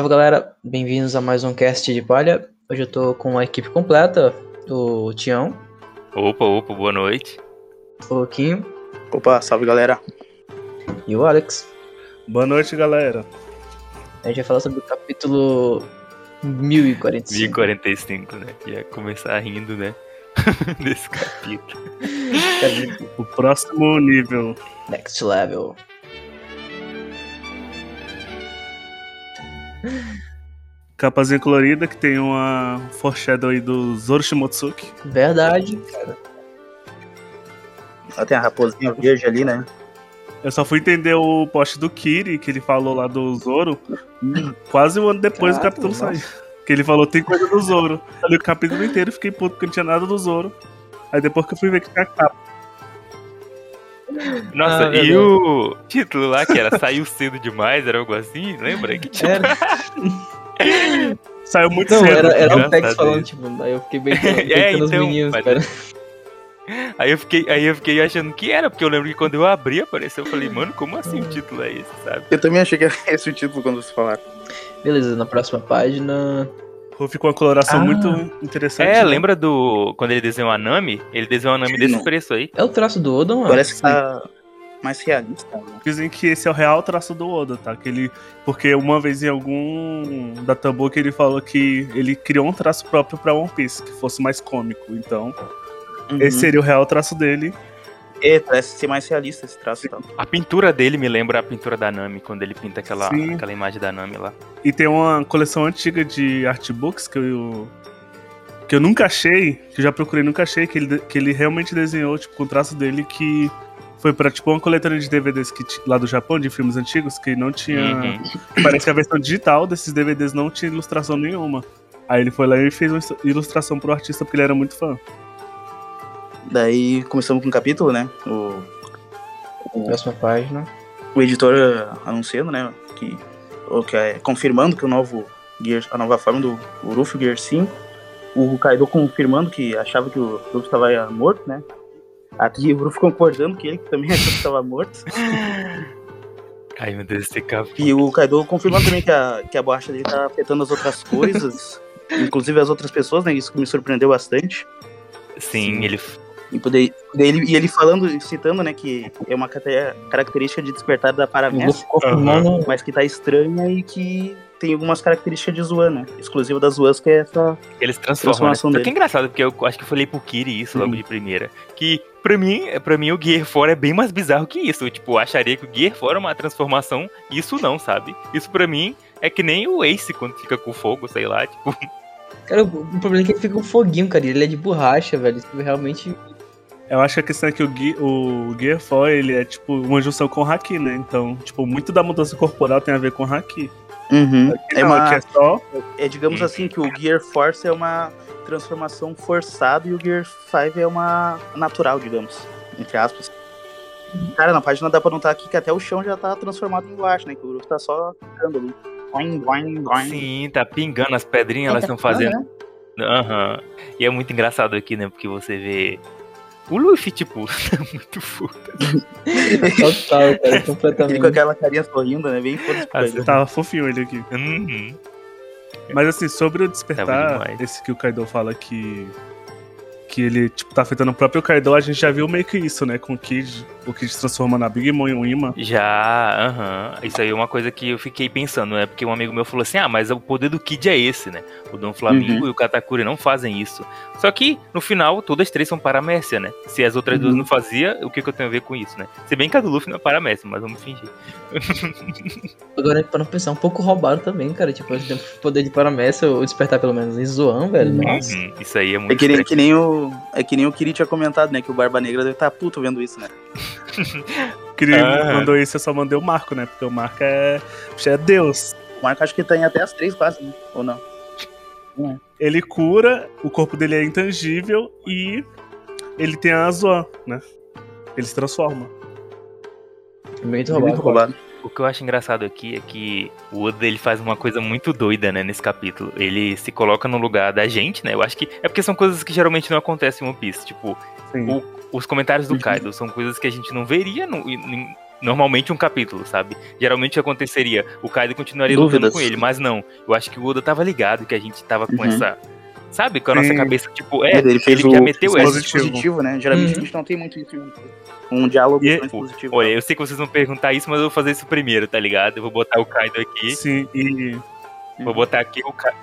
Salve galera, bem-vindos a mais um cast de palha. Hoje eu tô com a equipe completa, o Tião, Opa, opa, boa noite. o Luquinho Opa, salve galera. e o Alex. Boa noite, galera. A gente vai falar sobre o capítulo 1045. 1045, né? Ia começar rindo, né? Desse capítulo. O próximo nível. Next level. Capazinha colorida que tem uma foreshadow aí do Zoro Shimotsuki. Verdade, cara. Ela tem a raposinha verde ali, né? Eu só fui entender o post do Kiri, que ele falou lá do Zoro, quase um ano depois do capítulo nossa. sair. Que ele falou, tem coisa do Zoro. Eu li o capítulo inteiro e fiquei puto porque não tinha nada do Zoro. Aí depois que eu fui ver que tinha capa. Nossa, Ah, e o título lá, que era Saiu Cedo Demais, era algo assim? Lembra? Que tinha... Era, Saiu muito não, cedo. era, era um Graças Tex a falando, tipo, aí eu fiquei bem É, os então, meninos, mas- cara. Aí eu, fiquei, aí eu fiquei achando que era, porque eu lembro que quando eu abri apareceu, eu falei, mano, como assim o título é esse, sabe? Eu também achei que era esse o título quando vocês falaram. Beleza, na próxima página. Ficou uma coloração Ah. muito interessante. É, né? lembra do. Quando ele desenhou a Nami? Ele desenhou a Nami Sim, desse não. preço aí. É o traço do Oda, mano? Parece que tá mais realista. Né? Dizem que esse é o real traço do Oda, tá? Que ele, porque uma vez em algum databook ele falou que ele criou um traço próprio pra One Piece, que fosse mais cômico. Então, Uhum. esse seria o real traço dele. É, parece ser mais realista esse traço tal. A pintura dele me lembra a pintura da Nami, quando ele pinta aquela, Sim. aquela imagem da Nami lá. E tem uma coleção antiga de artbooks que eu que eu nunca achei, que eu já procurei, nunca achei que ele, que ele realmente desenhou, tipo, com o traço dele que foi pra, tipo, uma coletânea de DVDs que, lá do Japão, de filmes antigos, que não tinha... Uhum. Parece que a versão digital desses DVDs não tinha ilustração nenhuma. Aí ele foi lá e fez uma ilustração pro artista porque ele era muito fã. Daí começamos com um capítulo, né? O, o, Próxima página. o editor anunciando, né? Que, o que é, confirmando que o novo Gear, a nova forma do Uruf, o Gear 5. O Kaido confirmando que achava que o Uruf estava morto, né? Aqui o Uruf concordando que ele também achou que estava morto. Ai, meu Deus, esse capítulo. E o Kaido confirmando também que a, que a borracha dele tá afetando as outras coisas, inclusive as outras pessoas, né? Isso que me surpreendeu bastante. Sim, Sim. ele. E, poder, ele, e ele falando, citando, né, que é uma característica de despertar da confirmando. mas que tá estranha e que tem algumas características de Zuan, né? Exclusiva das Zuans, que é essa. Eles transformam. Né? Transformação Só dele. que é engraçado, porque eu acho que eu falei pro Kiri isso logo Uhum. de primeira. Que pra mim, pra mim o Gear 4 é bem mais bizarro que isso. Eu, tipo, acharia que o Gear 4 é uma transformação, e isso não, sabe? Isso pra mim é que nem o Ace quando fica com fogo, sei lá, tipo. Cara, o problema é que ele fica com foguinho, cara. Ele é de borracha, velho. Isso realmente. Eu acho que a questão é que o, Gui- o Gear 4, ele é tipo uma junção com o Haki, né? Então, tipo, muito da mudança corporal tem a ver com o Haki. Uhum. É, Não, uma, é só é, digamos Uhum. assim, que o Gear Force é uma transformação forçada e o Gear 5 é uma natural, digamos. Entre aspas. Cara, na página dá pra notar aqui que até o chão já tá transformado em guache, né? Que o Uruf tá só ficando ali. Boing, boing, boing. Sim, tá pingando as pedrinhas, elas tá estão fazendo. Aham. E é muito engraçado aqui, né? Porque você vê. O Luffy, tipo, tá muito foda. Total, cara. Ele com completamente. aquela carinha sorrindo, né? Bem pra Ah, ele. Tava fofinho ele aqui. Uhum. Mas assim, sobre o despertar, esse que o Kaido fala que. Que ele, tipo, tá afetando o próprio Kaido, a gente já viu meio que isso, né? Com o Kid. O Kid se transforma na Big Mom em um imã. Já, aham. Isso aí é uma coisa que eu fiquei pensando, né? Porque um amigo meu falou assim: ah, mas o poder do Kid é esse, né? O Dom Flamingo e o Katakuri não fazem isso. Só que, no final, todas três são paramécia, né? Se as outras duas Uhum. não faziam, o que, que eu tenho a ver com isso, né? Se bem que a do Luffy não é paramécia, mas vamos fingir. Agora, para não pensar, um pouco roubado também, cara. Tipo, o poder de paramessa, ou despertar pelo menos em Zoan, velho. Nossa. Uhum, Isso aí é muito É que, nem, que nem o. É que nem o Kiri tinha comentado, né? Que o Barba Negra deve estar puto vendo isso, né? Que ele Ah. mandou isso, eu só mandei o Marco, né? Porque o Marco é. É Deus. O Marco acho que tá em até as três quase, né? Ou não? Ele cura, o corpo dele é intangível e ele tem a Zoan, né? Ele se transforma. Muito roubado. Muito roubado. O que eu acho engraçado aqui é que o Oda ele faz uma coisa muito doida, né, nesse capítulo. Ele se coloca no lugar da gente, né? Eu acho que é porque são coisas que geralmente não acontecem em One Piece. Tipo, o- os comentários do Uhum. Kaido são coisas que a gente não veria no- em, normalmente um capítulo, sabe? Geralmente aconteceria, o Kaido continuaria Dúvidas. lutando com ele, mas não. Eu acho que o Oda tava ligado que a gente tava com Uhum. essa. Sabe? Com a nossa Sim. cabeça, tipo, é, ele fez ele o já meteu essa. dispositivo. dispositivo, né? Geralmente Uhum. a gente não tem muito isso. Um diálogo E- tão expositivo. Olha, eu sei que vocês vão perguntar isso, mas eu vou fazer isso primeiro, tá ligado? Eu vou botar o Kaido aqui. Sim, e Vou botar aqui o Kaido.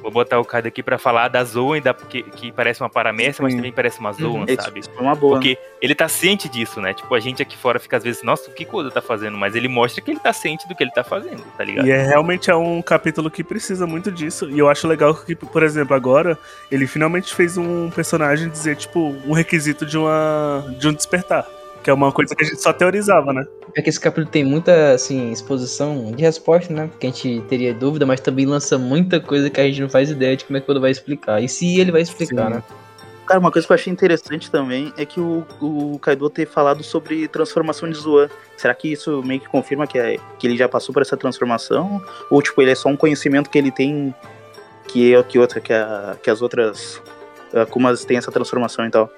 vou botar o Kaido aqui pra falar da Zoan, da, que, que parece uma paramécia, mas também parece uma Zoan, Isso, sabe? isso foi uma boa. Porque ele tá ciente disso, né? Tipo, a gente aqui fora fica às vezes, nossa, o que o Oda tá fazendo? Mas ele mostra que ele tá ciente do que ele tá fazendo, tá ligado? E é realmente é um capítulo que precisa muito disso. E eu acho legal que, por exemplo, agora ele finalmente fez um personagem dizer, tipo, um requisito de uma de um despertar. Que é uma coisa que a gente só teorizava, né? É que esse capítulo tem muita, assim, exposição de resposta, né? Porque a gente teria dúvida, mas também lança muita coisa que a gente não faz ideia de como é que o Oda vai explicar. E se ele vai explicar, Sim. né? Cara, uma coisa que eu achei interessante também é que o, o Kaido ter falado sobre transformação de Zoan. Será que isso meio que confirma que, é- que ele já passou por essa transformação? Ou, tipo, ele é só um conhecimento que ele tem que, é- que, outra, que, a- que as outras Akumas têm essa transformação e tal?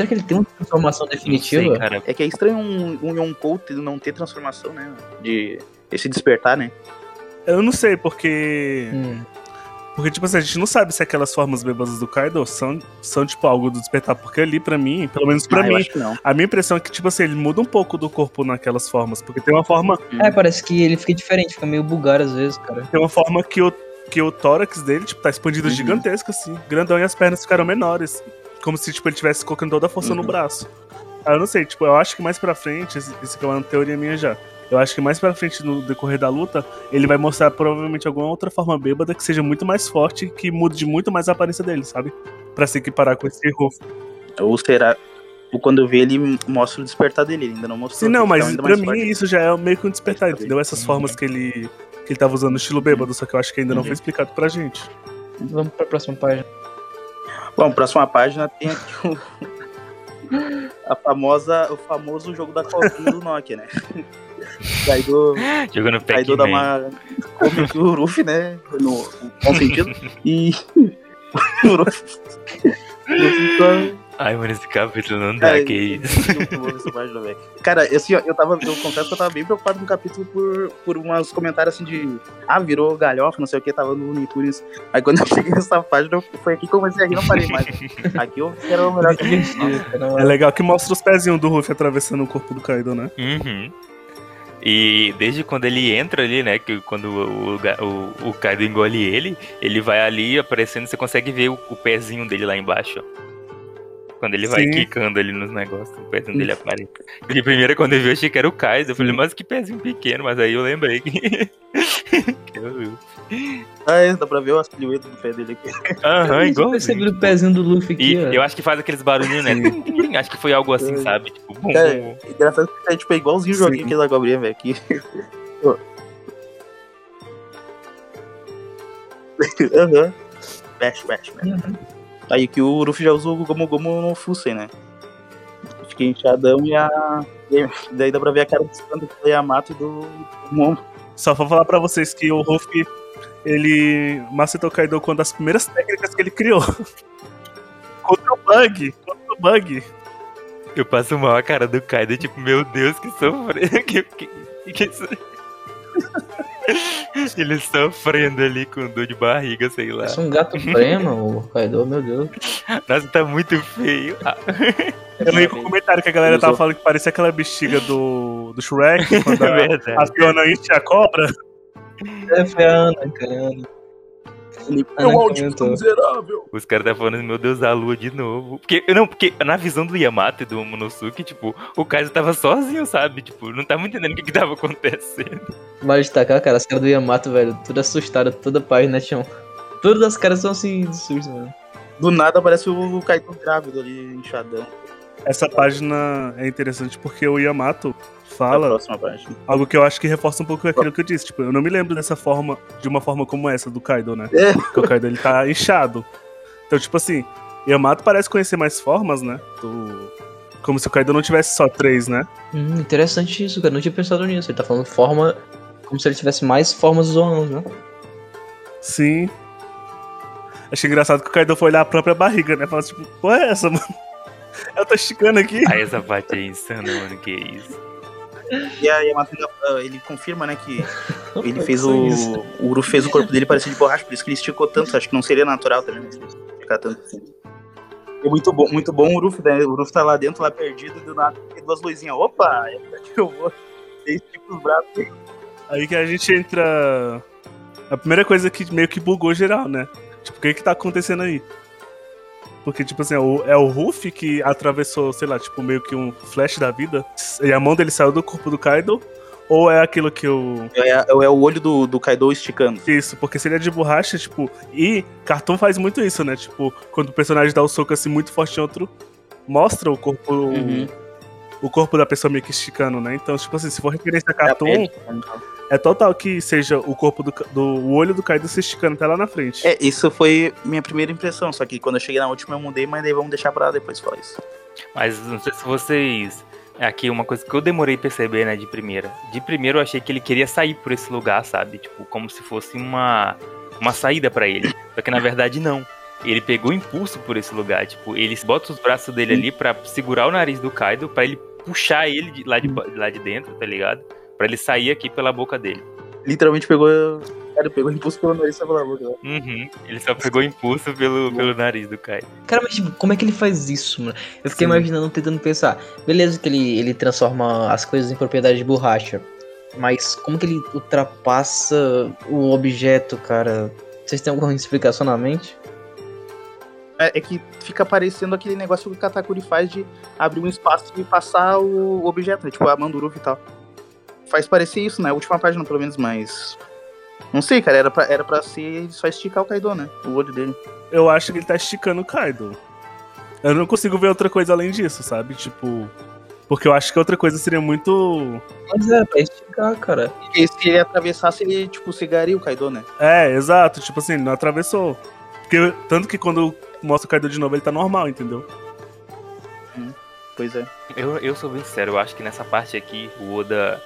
Será que ele tem uma transformação Não sei, definitiva? cara. É que é estranho um, um Yonkou não ter transformação, né? De esse despertar, né? Eu não sei, porque. Hum. Porque, tipo assim, a gente não sabe se aquelas formas bêbadas do Kaido são, são tipo, algo do despertar. Porque ali, pra mim, pelo menos pra Ah, mim, a minha impressão é que, tipo assim, ele muda um pouco do corpo naquelas formas. Porque tem uma forma. É, parece que ele fica diferente, fica meio bugado às vezes, cara. Tem uma forma que o, que o tórax dele, tipo, tá expandido Uhum. gigantesco, assim. Grandão e as pernas ficaram menores. Como se, tipo, ele tivesse colocando toda a força no Uhum. braço. Ah, eu não sei, tipo, eu acho que mais pra frente, isso aqui é uma teoria minha já. Eu acho que mais pra frente, no decorrer da luta, ele vai mostrar provavelmente alguma outra forma bêbada que seja muito mais forte e que mude muito mais a aparência dele, sabe? Pra se equiparar com esse Ruff. Ou será. Ou quando eu ver ele mostra o despertar dele, ele ainda não mostrou. Sim, não, mas ainda pra mais mim forte. isso já é meio que um despertar, entendeu? Essas formas que ele, que ele tava usando no estilo bêbado, só que eu acho que ainda não Uhum. foi explicado pra gente. Vamos pra próxima página. Bom, próxima página tem aqui o. A famosa, o famoso jogo da cobrinha do Nokia, né? Kaido, Jogando Kaido dá uma. Come o Ruffy, né? No, bom sentido. E. o tá- Ai, mano, esse capítulo não dá, Cara, que isso. Cara, assim, ó, eu tava, eu confesso que eu tava bem preocupado com o capítulo por, por uns comentários assim de ah, virou galhofa, não sei o que, tava no Unitunes. Aí quando eu cheguei nessa página, eu- foi aqui que eu comecei a rir, não parei mais. Aqui eu era o melhor que É legal que mostra os pezinhos do Ruffy atravessando o corpo do Kaido, né? Uhum. E desde quando ele entra ali, né? Que quando o, o, o Kaido engole ele, ele vai ali aparecendo, você consegue ver o, o pezinho dele lá embaixo. ó. Quando ele vai Sim. quicando ali nos negócios, o pezinho dele aparece. De primeira, quando eu vi, eu achei que era o Kaido. Eu falei, mas que pezinho pequeno, mas aí eu lembrei que. que Ah, é, dá pra ver a silhueta do pé dele aqui. Aham, Eu igual. percebi o pezinho do Luffy aqui, E ó. eu acho que faz aqueles barulhinhos, né? Acho que foi algo assim, sabe? Tipo, bum, Cara, bum. engraçado que é, tipo, é igualzinho o joguinho aqui da cobrinha, velho. Aqui. Aham. Bash, bash, bash. Aí que o Luffy já usou o Gomu Gomu no Fusen, né? Fica inchadão e a. e daí dá pra ver a cara do Sando do Yamato e do Momo. Só pra falar pra vocês que o Ruffy, ele macetou o Kaido com uma das primeiras técnicas que ele criou. contra o bug, contra o bug. Eu passo mal a cara do Kaido, tipo, meu Deus, que sofrendo. Que, que, que isso- Ele sofrendo ali com dor de barriga, sei lá. Parece um gato prema, o Kaido, meu Deus. Nossa, tá muito feio. Ah, Eu com o comentário que a galera tava Usou. falando que parecia aquela bexiga do, do Shrek, quando é a, a. Fiona enche a cobra. É, foi a Ana, cara. Ele, Ah, não, comentou. miserável. Os caras tá falando, meu Deus, a lua de novo. Porque, não, porque na visão do Yamato e do Momonosuke, tipo, o Kaido tava sozinho, sabe? Tipo, não tava entendendo o que que tava acontecendo. Vale destacar, cara, as caras do Yamato, velho, tudo assustado, toda página, tinham. Todas as caras são assim, de susto, mano. Do nada aparece o Kaido grávido ali, inchadão. Essa página é interessante porque o Yamato fala próxima página. algo que eu acho que reforça um pouco aquilo que eu disse. Tipo, eu não me lembro dessa forma, de uma forma como essa do Kaido, né? É. Porque o Kaido ele tá inchado. Então, tipo assim, Yamato parece conhecer mais formas, né? Do... Como se o Kaido não tivesse só três, né? Hum, interessante isso, cara. Não tinha pensado nisso. Ele tá falando forma. Como se ele tivesse mais formas zoanas, né? Sim. Achei engraçado que o Kaido foi olhar a própria barriga, né? Falou tipo, pô, é essa, mano? Ela tá esticando aqui. Aí essa parte é insana, mano, que isso. E a ainda, ele confirma, né, que ele fez o. O Uru fez o corpo dele parecer de borracha, por isso que ele esticou tanto. Acho que não seria natural também, né? Ficar tanto assim. É muito bom, muito bom o Uruf, né? O Uruf tá lá dentro, lá perdido, e do nada tem duas luzinhas. Opa, é pra que eu vou. Esse tipo os braços. Aí que a gente entra. A primeira coisa que meio que bugou geral, né? Tipo, o que que tá acontecendo aí? Porque, tipo assim, é o, é o Ruff que atravessou, sei lá, tipo, meio que um flash da vida. E a mão dele saiu do corpo do Kaido. Ou é aquilo que o. É, é o olho do, do Kaido esticando. Isso, porque seria de borracha, tipo. E Cartoon faz muito isso, né? Tipo, quando o personagem dá o soco assim muito forte em outro, mostra o corpo. Uhum. O corpo da pessoa meio que esticando, né? Então, tipo assim, se for referência a É a Cartoon, pele. É total que seja o corpo do, do o olho do Kaido se esticando até lá na frente. É, isso foi minha primeira impressão. Só que quando eu cheguei na última eu mudei, mas daí vamos deixar pra depois falar isso. Mas não sei se vocês. É aqui uma coisa que eu demorei a perceber, né, de primeira. De primeiro eu achei que ele queria sair por esse lugar, sabe? Tipo, como se fosse uma, uma saída pra ele. Só que na verdade não. Ele pegou impulso por esse lugar. Tipo, ele bota os braços dele ali pra segurar o nariz do Kaido, pra ele puxar ele de lá de, de lá de dentro, tá ligado? Pra ele sair aqui pela boca dele. Literalmente pegou. Cara, pegou impulso pelo nariz e pela boca. né? Uhum. Ele só pegou impulso pelo, pelo nariz do Kaido. Cara, mas tipo, como é que ele faz isso, mano? Eu fiquei Sim. imaginando, tentando pensar. Beleza que ele, ele transforma as coisas em propriedade de borracha. Mas como que ele ultrapassa o objeto, cara? Vocês têm alguma explicação na mente? É, é que fica parecendo aquele negócio que o Katakuri faz de abrir um espaço e passar o objeto, né? Tipo a Ruffy e tal. Faz parecer isso, né? A última página, pelo menos, mas. Não sei, cara, era pra, era pra ser só esticar o Kaido, né? O olho dele. Eu acho que ele tá esticando o Kaido. Eu não consigo ver outra coisa além disso, sabe? Tipo. Porque eu acho que outra coisa seria muito. Mas é, pra esticar, cara. Porque se ele atravessasse, ele, tipo, cegaria o Kaido, né? É, exato. Tipo assim, ele não atravessou. Porque, tanto que quando mostra o Kaido de novo, ele tá normal, entendeu? Pois é. Eu, eu sou bem sincero, eu acho que nessa parte aqui, o Oda.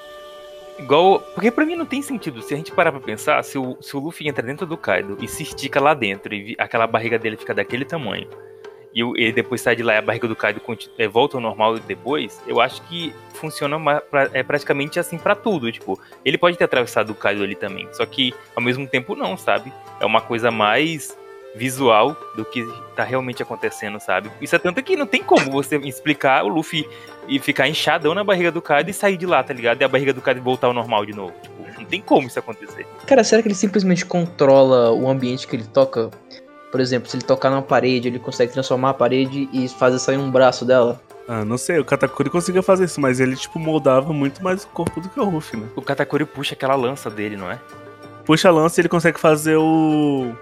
Igual. Porque pra mim não tem sentido. Se a gente parar pra pensar, se o, se o Luffy entra dentro do Kaido e se estica lá dentro e aquela barriga dele fica daquele tamanho. E ele depois sai de lá e a barriga do Kaido é, volta ao normal depois, eu acho que funciona pra- é praticamente assim pra tudo. Tipo, ele pode ter atravessado o Kaido ali também. Só que ao mesmo tempo não, sabe? É uma coisa mais visual do que tá realmente acontecendo, sabe? Isso é tanto que não tem como você explicar o Luffy e ficar inchadão na barriga do Kaido e sair de lá, tá ligado? E a barriga do Kaido voltar ao normal de novo. Tipo, não tem como isso acontecer. Cara, será que ele simplesmente controla o ambiente que ele toca? Por exemplo, se ele tocar numa parede, ele consegue transformar a parede e fazer sair um braço dela? Ah, não sei, o Katakuri conseguia fazer isso, mas ele, tipo, moldava muito mais o corpo do que o Ruffy, né? O Katakuri puxa aquela lança dele, não é? Puxa a lança e ele consegue fazer o.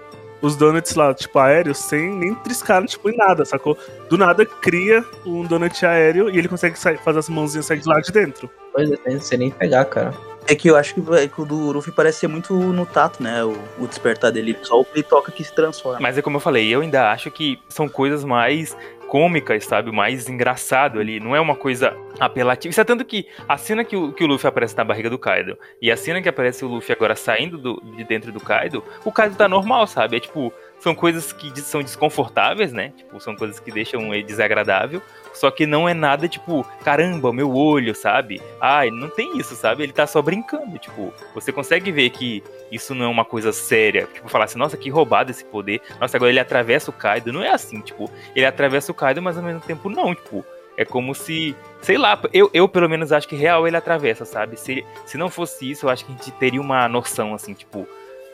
Os donuts lá, tipo, aéreos, sem nem triscar, tipo, em nada, sacou? Do nada cria um donut aéreo e ele consegue sair- fazer as mãozinhas sair de lá de dentro. Pois é, sei nem pegar, cara. É que eu acho que, o do Luffy parece ser muito no tato, né? O, o despertar dele. Só o que ele toca que se transforma. Mas é como eu falei, eu ainda acho que são coisas mais cômicas, sabe? Mais engraçado ali. Não é uma coisa apelativa. Isso é tanto que a cena que o, que o Luffy aparece na barriga do Kaido e a cena que aparece o Luffy agora saindo do- de dentro do Kaido, o Kaido tá normal, sabe? É tipo, são coisas que são desconfortáveis, né? Tipo, são coisas que deixam ele desagradável. Só que não é nada tipo, caramba, meu olho, sabe? Ai, não tem isso, sabe? Ele tá só brincando. Tipo, você consegue ver que isso não é uma coisa séria. Tipo, falar assim, nossa, que roubado esse poder. Nossa, agora ele atravessa o Kaido. Não é assim, tipo, ele atravessa o Kaido, mas ao mesmo tempo não, tipo. É como se, sei lá, eu, eu pelo menos acho que real ele atravessa, sabe? Se, se não fosse isso, eu acho que a gente teria uma noção, assim, tipo,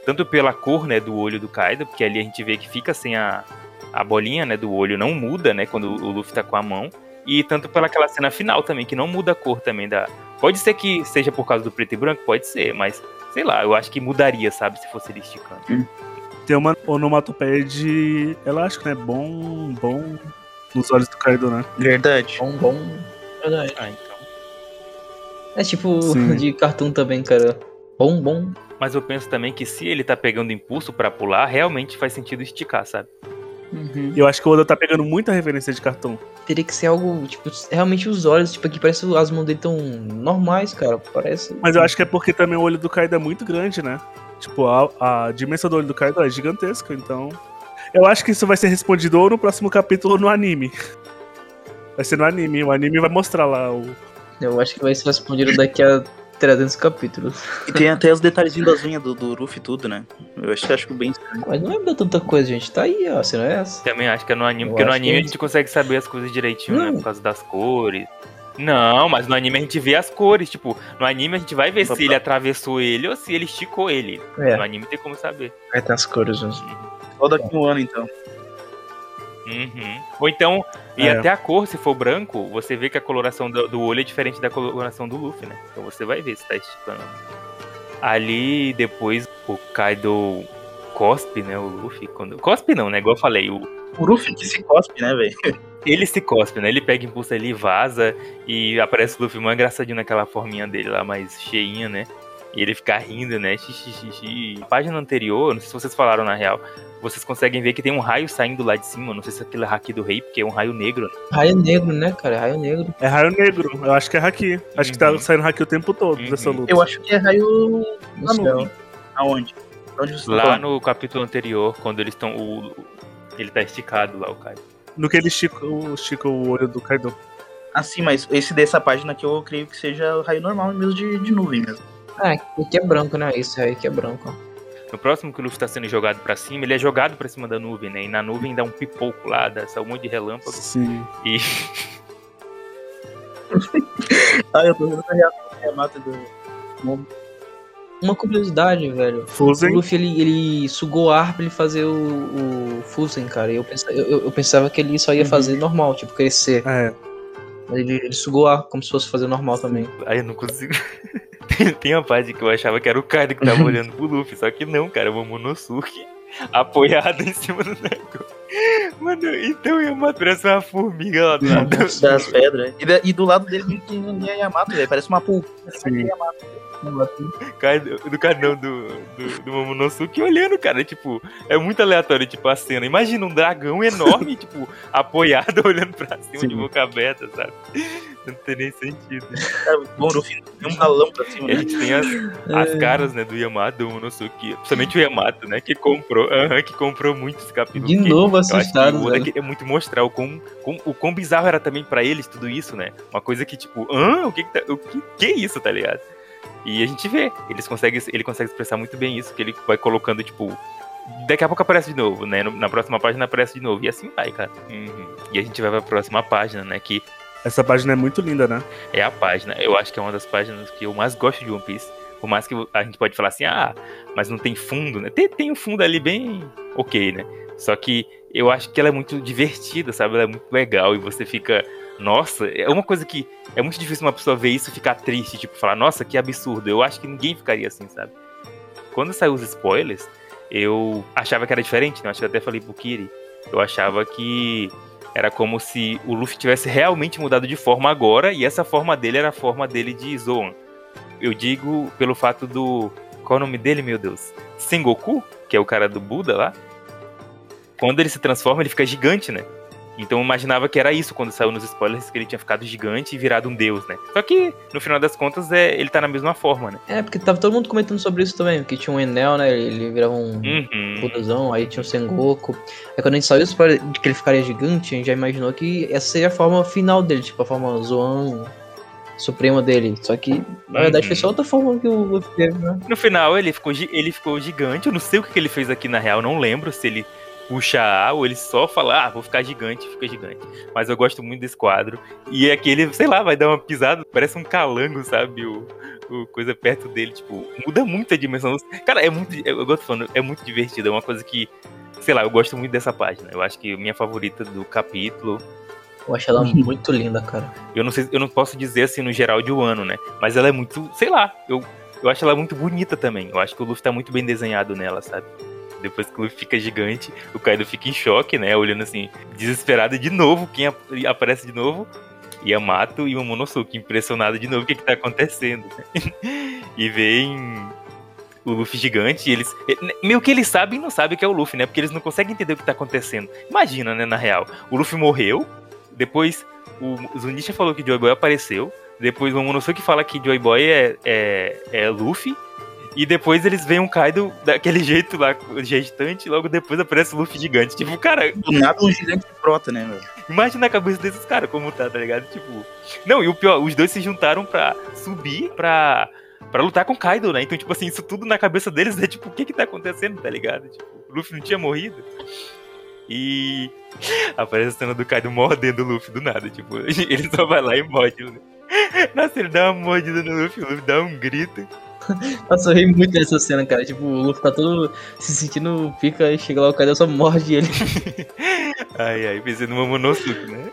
tanto pela cor, né, do olho do Kaido, porque ali a gente vê que fica sem a, a bolinha, né, do olho, não muda, né, quando o Luffy tá com a mão. E tanto pela aquela cena final também, que não muda a cor também da. Pode ser que seja por causa do preto e branco, pode ser, mas sei lá, eu acho que mudaria, sabe, se fosse ele esticando. Tem uma onomatopeia de elástico, né? Bom, bom nos olhos do Kaido, né? Verdade. Bom, bom. Verdade. Ah, então. É tipo Sim. de cartoon também, cara. Bom, bom. Mas eu penso também que se ele tá pegando impulso pra pular, realmente faz sentido esticar, sabe? Uhum. E eu acho que o Oda tá pegando muita referência de cartão. Teria que ser algo, tipo, realmente os olhos, tipo, aqui parece as mãos dele tão normais, cara. Parece. Mas eu acho que é porque também o olho do Kaido é muito grande, né? Tipo, a, a dimensão do olho do Kaido é gigantesca, então. Eu acho que isso vai ser respondido ou no próximo capítulo ou no anime. Vai ser no anime. O anime vai mostrar lá o, Eu acho que vai ser respondido daqui a 300 capítulos. E tem até os detalhezinhos das unhas do, do Ruff e tudo, né? Eu acho, acho bem estranho. Mas não vai mudar tanta coisa, gente. Tá aí, ó. Se não é essa. Também acho que é no anime, Eu porque no que anime é a gente consegue saber as coisas direitinho, né? Não. Por causa das cores. Não, mas no anime a gente vê as cores. Tipo, no anime a gente vai ver se ele atravessou ele ou se ele esticou ele. É. No anime tem como saber. Vai ter as cores, né? Só daqui a um ano, então. Uhum. Ou então, e É. até a cor, se for branco, você vê que a coloração do, do olho é diferente da coloração do Luffy, né? Então você vai ver se tá esticando. Ali, depois, o Kaido cospe, né? O Luffy. Quando... Cospe não, né? Igual eu falei, o, O Ruff que se cospe, né, velho? ele se cospe, né? Ele pega impulso ali, vaza e aparece o Luffy mais engraçadinho naquela forminha dele lá, mais cheinha, né? E ele fica rindo, né? Xixi, xixi. Na página anterior, não sei se vocês falaram na real, vocês conseguem ver que tem um raio saindo lá de cima. Não sei se é aquele haki do rei, porque é um raio negro. né? Raio negro, né, cara? Raio negro. É raio negro. Eu acho que é haki. Acho que tá Uhum. saindo haki o tempo todo Uhum. dessa luta. Eu acho que é raio na nuvem. Aonde? Onde tá Lá no capítulo anterior, quando eles estão. o- Ele tá esticado lá, o cara. No que ele estica, o- estica o olho do Kaido. Ah, sim, mas esse dessa página aqui eu creio que seja raio normal mesmo de, de nuvem mesmo. Ah, aqui é branco, né? Isso aí que é branco, ó. No próximo que o Luffy tá sendo jogado pra cima, ele é jogado pra cima da nuvem, né? E na nuvem dá um pipoco lá, dá sai um monte de relâmpago. Sim. E Ah, eu tô vendo a reação do Yamato do. Uma curiosidade, velho. O Fusen. Luffy, ele, ele sugou ar pra ele fazer o, o Fusen, cara. E eu pensava, eu, eu pensava que ele só ia Uhum. fazer normal, tipo, crescer. É. Mas ele, ele sugou ar como se fosse fazer normal também. Aí eu não consigo. tem, uma parte que eu achava que era o Kaido que tava olhando pro Luffy, só que não, cara, é o Momonosuke apoiado em cima do negócio. Mano, então o Yamato parece uma formiga lá do lado. Das pedras. E, da- e do lado dele tem que a Yamato, velho. Parece uma. Sim. Kaido, do Kaido, do, do, do Momonosuke olhando, cara, tipo, é muito aleatório, tipo, a cena. Imagina um dragão enorme, tipo, apoiado, olhando pra cima Sim. de boca aberta, sabe? Não tem nem sentido. Cara, bom, no fim tem um balão pra cima, a né? gente tem as, as caras, né, do Yamato, do Momonosuke, principalmente o Yamato, né, que comprou, aham, que comprou muito esse capítulo. De novo assustado, o Oda queria muito mostrar o quão, quão- o quão bizarro era também pra eles tudo isso, né? Uma coisa que, tipo, hã? O que que, tá, o que, que é isso, tá ligado? E a gente vê, eles conseguem, ele consegue expressar muito bem isso, que ele vai colocando, tipo. Daqui a pouco aparece de novo, né? Na próxima página aparece de novo. E assim vai, cara. Uhum. E a gente vai pra próxima página, né? Que Essa página é muito linda, né? é a página. Eu acho que é uma das páginas que eu mais gosto de One Piece. Por mais que a gente pode falar assim, ah, mas não tem fundo, né? Tem, tem um fundo ali bem ok, né? Só que eu acho que ela é muito divertida, sabe? Ela é muito legal e você fica. Nossa, é uma coisa que é muito difícil uma pessoa ver isso e ficar triste, tipo, falar, nossa, que absurdo. Eu acho que ninguém ficaria assim, sabe? Quando saiu os spoilers, eu achava que era diferente, né? Eu acho que até falei pro Kiri. Eu achava que era como se o Luffy tivesse realmente mudado de forma agora e essa forma dele era a forma dele de Zoan. Eu digo pelo fato do. Qual é o nome dele, meu Deus? Sengoku, que é o cara do Buda lá. Quando ele se transforma, ele fica gigante, né? Então eu imaginava que era isso quando saiu nos spoilers, que ele tinha ficado gigante e virado um deus, né? Só que, no final das contas, é, ele tá na mesma forma, né? É, porque tava todo mundo comentando sobre isso também, que tinha um Enel, né? Ele virava um Uhum. Budazão, aí tinha o Sengoku. Aí quando a gente saiu isso de que ele ficaria gigante, a gente já imaginou que essa seria a forma final dele, tipo a forma Zoan suprema dele. Só que, na verdade, foi só outra forma que o Luffy teve, né? No final, ele ficou, ele ficou gigante. Eu não sei o que ele fez aqui na real, não lembro se ele puxa A ou ele só fala, ah, vou ficar gigante, fica gigante. Mas eu gosto muito desse quadro. E é que ele, sei lá, vai dar uma pisada, parece um calango, sabe? O, o coisa perto dele, tipo, muda muito a dimensão. Cara, é muito, eu gosto falando, é muito divertido, é uma coisa que, sei lá, eu gosto muito dessa página. Eu acho que a minha favorita do capítulo. Eu acho ela muito linda, cara. Eu não sei, eu não posso dizer assim no geral de um ano, né? Mas ela é muito, sei lá, eu, eu acho ela muito bonita também. Eu acho que o Luffy tá muito bem desenhado nela, sabe? Depois que o Luffy fica gigante, o Kaido fica em choque, né? Olhando assim, desesperado de novo. Quem ap- aparece de novo? Yamato e o Momonosuke, impressionado de novo o que, que tá acontecendo. né? e vem o Luffy gigante e eles. Meio que eles sabem e não sabem que é o Luffy, né? Porque eles não conseguem entender o que tá acontecendo. Imagina, né, na real. O Luffy morreu, depois o Zunisha falou que Joy Boy apareceu, depois o Momonosuke fala que Joy Boy é, é, é Luffy. E depois eles veem um Kaido daquele jeito lá, gestante, e logo depois aparece o Luffy gigante. Tipo, cara. Do nada um gigante brota, né, meu? Imagina a cabeça desses caras como tá, tá ligado? Tipo. Não, e o pior, os dois se juntaram pra subir pra. Pra lutar com o Kaido, né? Então, tipo assim, isso tudo na cabeça deles é tipo, o que que tá acontecendo, tá ligado? Tipo, o Luffy não tinha morrido. E aparece a cena do Kaido mordendo o Luffy do nada, tipo, ele só vai lá e morde. Né? Nossa, ele dá uma mordida no Luffy, o Luffy dá um grito. Nossa, eu ri muito dessa cena, cara. Tipo, o Luffy tá todo se sentindo pica e chega lá o Kaido só morde ele. ai, ai, pensei no Momonosuke, né?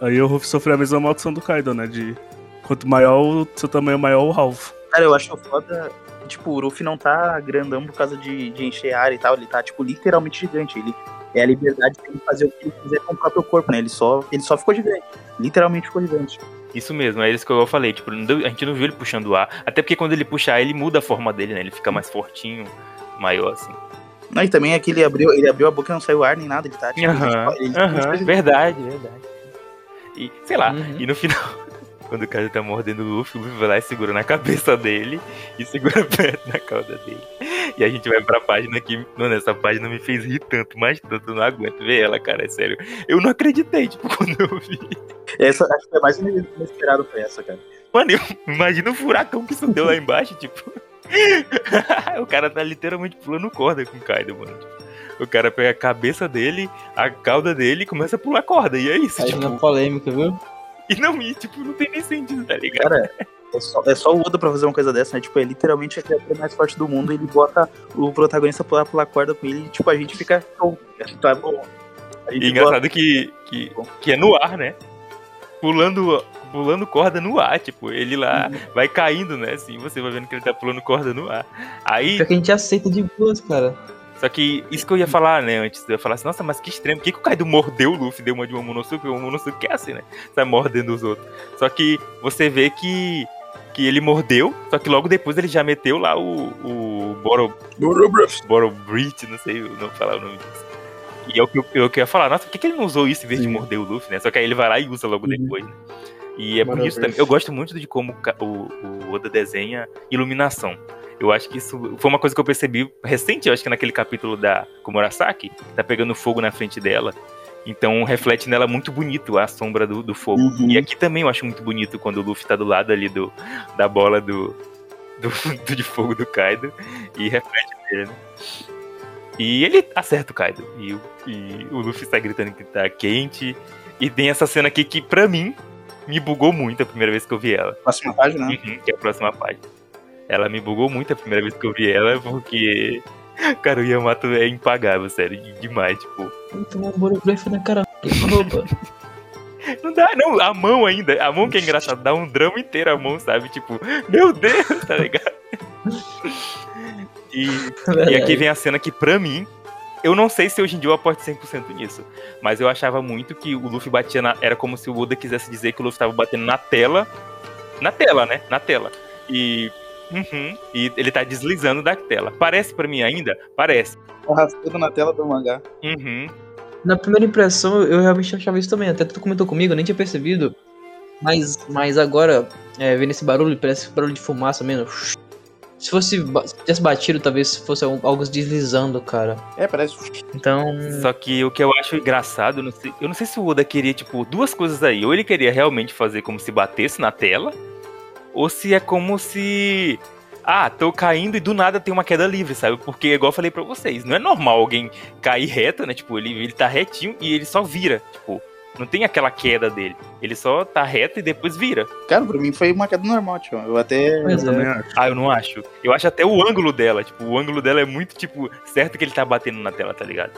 Aí o Luffy sofreu a mesma maldição do Kaido, né? De quanto maior o seu tamanho, maior o alvo. Cara, eu acho foda. Tipo, o Luffy não tá grandão por causa de, de encher área e tal. Ele tá, tipo, literalmente gigante. Ele é a liberdade de fazer o que ele quiser com o próprio corpo, né? Ele só, ele só ficou gigante. Literalmente ficou gigante. Isso mesmo, é isso que eu falei. Tipo, a gente não viu ele puxando o ar. Até porque quando ele puxa ar, ele muda a forma dele, né? Ele fica mais fortinho, maior, assim. Não, e também é que ele abriu, ele abriu a boca e não saiu ar nem nada. Ele tá, tipo, Aham, ele, aham, ele- verdade, verdade. E, sei lá, Uhum. e no final, quando o cara tá mordendo o Luffy, o Luffy vai lá e segura na cabeça dele e segura perto na cauda dele. E a gente vai pra página que, mano, essa página me fez rir tanto, mais tanto, eu não aguento ver ela, cara, é sério. Eu não acreditei, tipo, quando eu vi. Essa acho que é mais inesperado foi essa, cara. Mano, eu, imagina o furacão que isso deu lá embaixo, tipo. o cara tá literalmente pulando corda com o Kaido, mano. Tipo, o cara pega a cabeça dele, a cauda dele e começa a pular corda. E é isso, Aí tipo. na polêmica, viu? E não, e, tipo, não tem nem sentido, tá ligado? Cara, é só, é só o Oda pra fazer uma coisa dessa, né? Tipo, é literalmente a criatura mais forte do mundo. Ele bota o protagonista pular pular corda com ele e, tipo, a gente fica. "Oh, Tá bom. E engraçado que, que, que é no ar, né? Pulando, pulando corda no ar, tipo, ele lá vai caindo, né? Assim, você vai vendo que ele tá pulando corda no ar. Aí, Pior que a gente aceita de boas, cara. Só que isso que eu ia falar, né, antes, eu ia falar assim, nossa, mas que extremo, por que, que o Kaido mordeu o Luffy, deu uma de Momonosuke, o Momonosuke é assim, né? Sai mordendo os outros. Só que você vê que, que ele mordeu, só que logo depois ele já meteu lá o, o Boro, Borobrit, não sei não falar o nome disso. E é o que eu, eu queria falar, nossa, por que, que ele não usou isso em vez de Sim. morder o Luffy, né? Só que aí ele vai lá e usa logo Uhum. depois, né? E é por isso também. Eu gosto muito de como o, o Oda desenha iluminação. Eu acho que isso foi uma coisa que eu percebi recente, eu acho que naquele capítulo da Komurasaki, que tá pegando fogo na frente dela. Então reflete nela muito bonito a sombra do, do fogo. Uhum. E aqui também eu acho muito bonito quando o Luffy tá do lado ali do, da bola do, do, do de fogo do Kaido e reflete nele, né? E ele acerta o Kaido. E, o- e o Luffy está gritando que tá quente. E tem essa cena aqui que, pra mim, me bugou muito a primeira vez que eu vi ela. Próxima página, né? Uhum, que é a próxima página. Ela me bugou muito a primeira vez que eu vi ela, porque. Cara, o Yamato é impagável, sério, demais, tipo. Vamos tomar um Borobrefe na cara. Não dá, não, a mão ainda, a mão que é engraçado, dá um drama inteiro a mão, sabe? Tipo, meu Deus, tá ligado? E, e aqui vem a cena que, pra mim, eu não sei se hoje em dia eu aporto 100% nisso, mas eu achava muito que o Luffy batia na. Era como se o Oda quisesse dizer que o Luffy tava batendo na tela. Na tela, né? Na tela. E. Uhum, e ele tá deslizando da tela. Parece pra mim ainda? Parece. Arrastando na tela do mangá. Uhum. Na primeira impressão, eu realmente achava isso também. Até tu comentou comigo, eu nem tinha percebido. Mas, mas agora, é, vendo esse barulho, parece barulho de fumaça mesmo. Se fosse se tivesse batido, talvez fosse algo algo deslizando, cara. É, parece. Então, Só que o que eu acho engraçado, eu não sei, eu não sei se o Oda queria, tipo, duas coisas aí. Ou ele queria realmente fazer como se batesse na tela, ou se é como se. Ah, tô caindo e do nada tem uma queda livre, sabe? Porque, igual eu falei pra vocês, não é normal alguém cair reto, né? Tipo, ele, ele tá retinho e ele só vira. Tipo, não tem aquela queda dele. Ele só tá reto e depois vira. Cara, pra mim foi uma queda normal, tio. Eu até. Pois Eu também é. acho. Ah, eu não acho. Eu acho até o ângulo dela. Tipo, o ângulo dela é muito, tipo, certo que ele tá batendo na tela, tá ligado?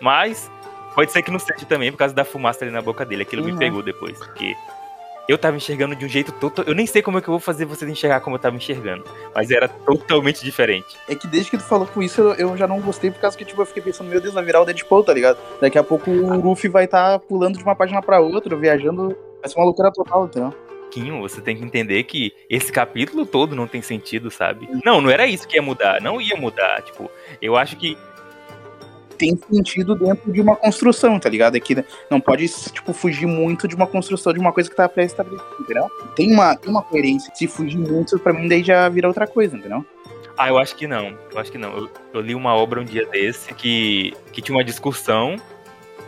Mas pode ser que não seja também por causa da fumaça ali na boca dele. Aquilo me Uhum. pegou depois. Porque eu tava enxergando de um jeito total. Eu nem sei como é que eu vou fazer vocês enxergar como eu tava enxergando. Mas era totalmente diferente. É que desde que tu falou com isso, eu, eu já não gostei, por causa que, tipo, eu fiquei pensando, meu Deus, vai virar o Deadpool, tá ligado? Daqui a pouco o Luffy vai estar pulando de uma página pra outra, viajando. Vai ser uma loucura total, entendeu? Você tem que entender que esse capítulo todo não tem sentido, sabe? Não, não era isso que ia mudar. Não ia mudar. Tipo, eu acho que Tem sentido dentro de uma construção, tá ligado? É que não pode, tipo, fugir muito de uma construção de uma coisa que tá pré-estabelecida, entendeu? Tem uma, tem uma coerência. Se fugir muito, pra mim, daí já vira outra coisa, entendeu? Ah, eu acho que não. Eu acho que não. Eu, eu li uma obra um dia desse que, que tinha uma discussão,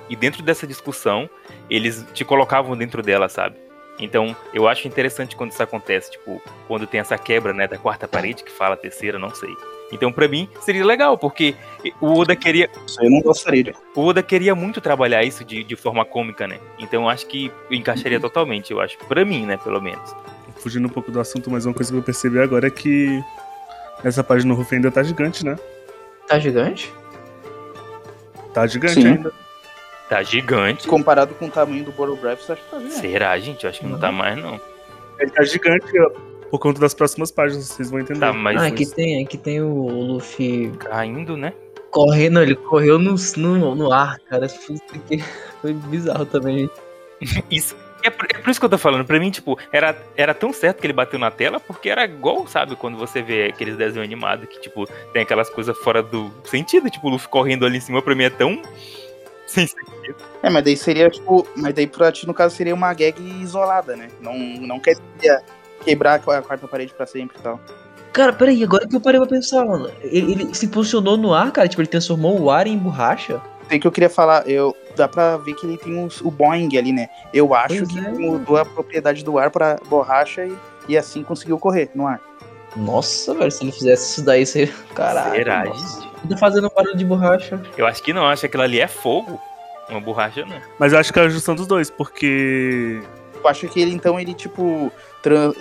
e dentro dessa discussão, eles te colocavam dentro dela, sabe? Então, eu acho interessante quando isso acontece, tipo, quando tem essa quebra, né, da quarta parede, que fala terceira, não sei. Então, pra mim, seria legal, porque o Oda queria. Isso aí eu não gostaria. O Oda queria muito trabalhar isso de, de forma cômica, né? Então eu acho que encaixaria totalmente, eu acho. Pra mim, né, pelo menos. Fugindo um pouco do assunto, mas uma coisa que eu percebi agora é que essa página do Ruffy ainda tá gigante, né? Tá gigante? Tá gigante Sim. ainda. Tá gigante. Comparado com o tamanho do Boro Breath, acho que tá vendo. Será, gente? Eu acho que não tá mais, não. Ele tá gigante ó, por conta das próximas páginas, vocês vão entender. Tá mais ah, aqui tem, aqui tem o Luffy caindo, né? correndo, ele correu no, no, no ar, cara. Foi bizarro também, gente. Isso. É por, é por isso que eu tô falando. Pra mim, tipo, era, era tão certo que ele bateu na tela, porque era igual, sabe, quando você vê aqueles desenhos animados que, tipo, tem aquelas coisas fora do sentido. Tipo, o Luffy correndo ali em cima, pra mim é tão. Sem sentido. É, mas daí seria, tipo, mas daí pra ti, no caso, seria uma gag isolada, né? Não, não quer dizer quebrar a quarta parede pra sempre e tal. Cara, peraí, agora que eu parei pra pensar, mano. Ele, ele se posicionou no ar, cara. Tipo, ele transformou o ar em borracha. Tem que eu queria falar, eu, dá pra ver que ele tem uns- o Boeing ali, né? Eu acho Pois que é. mudou a propriedade do ar pra borracha e, e assim conseguiu correr no ar. Nossa, velho, se ele fizesse isso daí, seria. Caralho. Será, tá fazendo barulho de borracha. Eu acho que não, acho que aquilo ali é fogo. Uma borracha, não. Mas eu acho que é a junção dos dois, porque. Eu acho que ele, então, ele, tipo,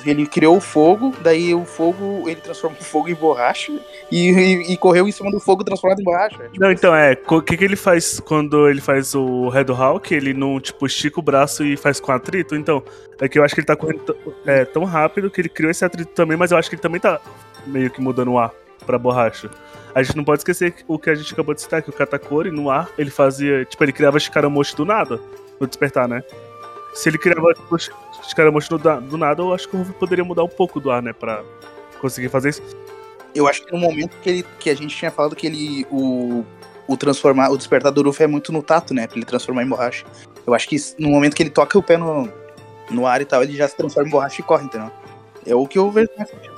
ele criou o fogo, daí o fogo, ele transformou o fogo em borracha e, e, e correu em cima do fogo transformado em borracha. Tipo, Não, então é. O que, que ele faz quando ele faz o Red Hawk? Ele não, tipo, estica o braço e faz com atrito? Então, é que eu acho que ele tá correndo é, tão rápido que ele criou esse atrito também, mas eu acho que ele também tá meio que mudando o ar pra borracha. A gente não pode esquecer que- o que a gente acabou de citar, que o Katakuri, no ar, ele fazia. Tipo, ele criava Shikaramoshi do nada, no despertar, né? Se ele criava tipo, do, da- do nada, eu acho que o Ruffy poderia mudar um pouco do ar, né? Pra conseguir fazer isso. Eu acho que no momento que, ele, que a gente tinha falado que ele. O, o transformar. O despertar do Luffy é muito no tato, né? Pra ele transformar em borracha. Eu acho que no momento que ele toca o pé no, no ar e tal, ele já se transforma em borracha e corre, entendeu? É o que eu vejo mais sentido.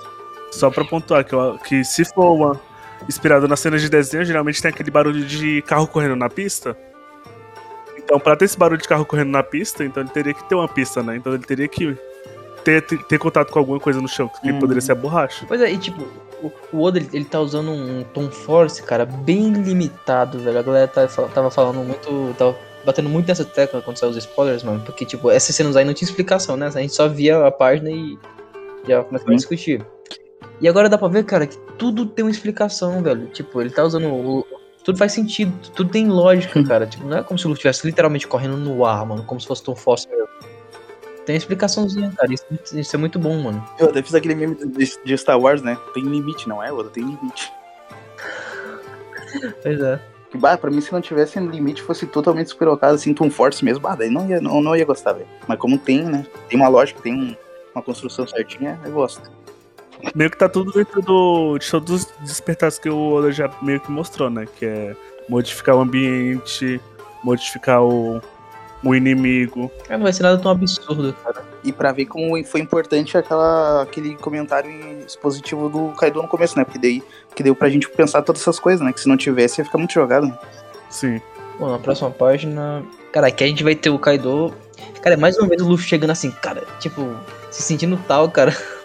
Só pra pontuar que, eu- que se for uma inspirado nas cenas de desenho, geralmente tem aquele barulho de carro correndo na pista. Então, pra ter esse barulho de carro correndo na pista, então ele teria que ter uma pista, né? Então ele teria que ter, ter, ter contato com alguma coisa no chão, que Uhum. poderia ser a borracha. Pois é, e tipo, o, o Oda, ele, ele tá usando um tom force, cara, bem limitado, velho. A galera tá, tava falando muito. Tava batendo muito nessa tecla quando saiu os spoilers, mano. Porque, tipo, essas cenas aí não tinha explicação, né? A gente só via a página e já começava a Sim. discutir. E agora dá pra ver, cara, que tudo tem uma explicação, velho. Tipo, ele tá usando o. Tudo faz sentido, tudo tem lógica, cara. Tipo, não é como se o Luffy estivesse literalmente correndo no ar, mano. Como se fosse tom force mesmo. Tem explicaçãozinha, cara. Isso, isso é muito bom, mano. Eu até fiz aquele meme de, de Star Wars, né? Tem limite, não é, Oda? Tem limite. Pois é. Que, bah, pra mim, se não tivesse limite, fosse totalmente superocado, assim, Tom Force mesmo, bah, daí não ia, não, não ia gostar, velho. Mas como tem, né? Tem uma lógica, tem um- uma construção certinha, eu gosto. Meio que tá tudo dentro do, de todos os despertares que o Oda já meio que mostrou, né? Que é modificar o ambiente, modificar o, o inimigo. É, não vai ser nada tão absurdo, cara. E pra ver como foi importante aquela, aquele comentário expositivo do Kaido no começo, né? Porque daí que deu pra gente pensar todas essas coisas, né? Que se não tivesse ia ficar muito jogado. Né? Sim. Bom, na próxima página. Cara, aqui a gente vai ter o Kaido. Cara, é mais uma vez o Luffy chegando assim, cara, tipo, se sentindo tal, cara.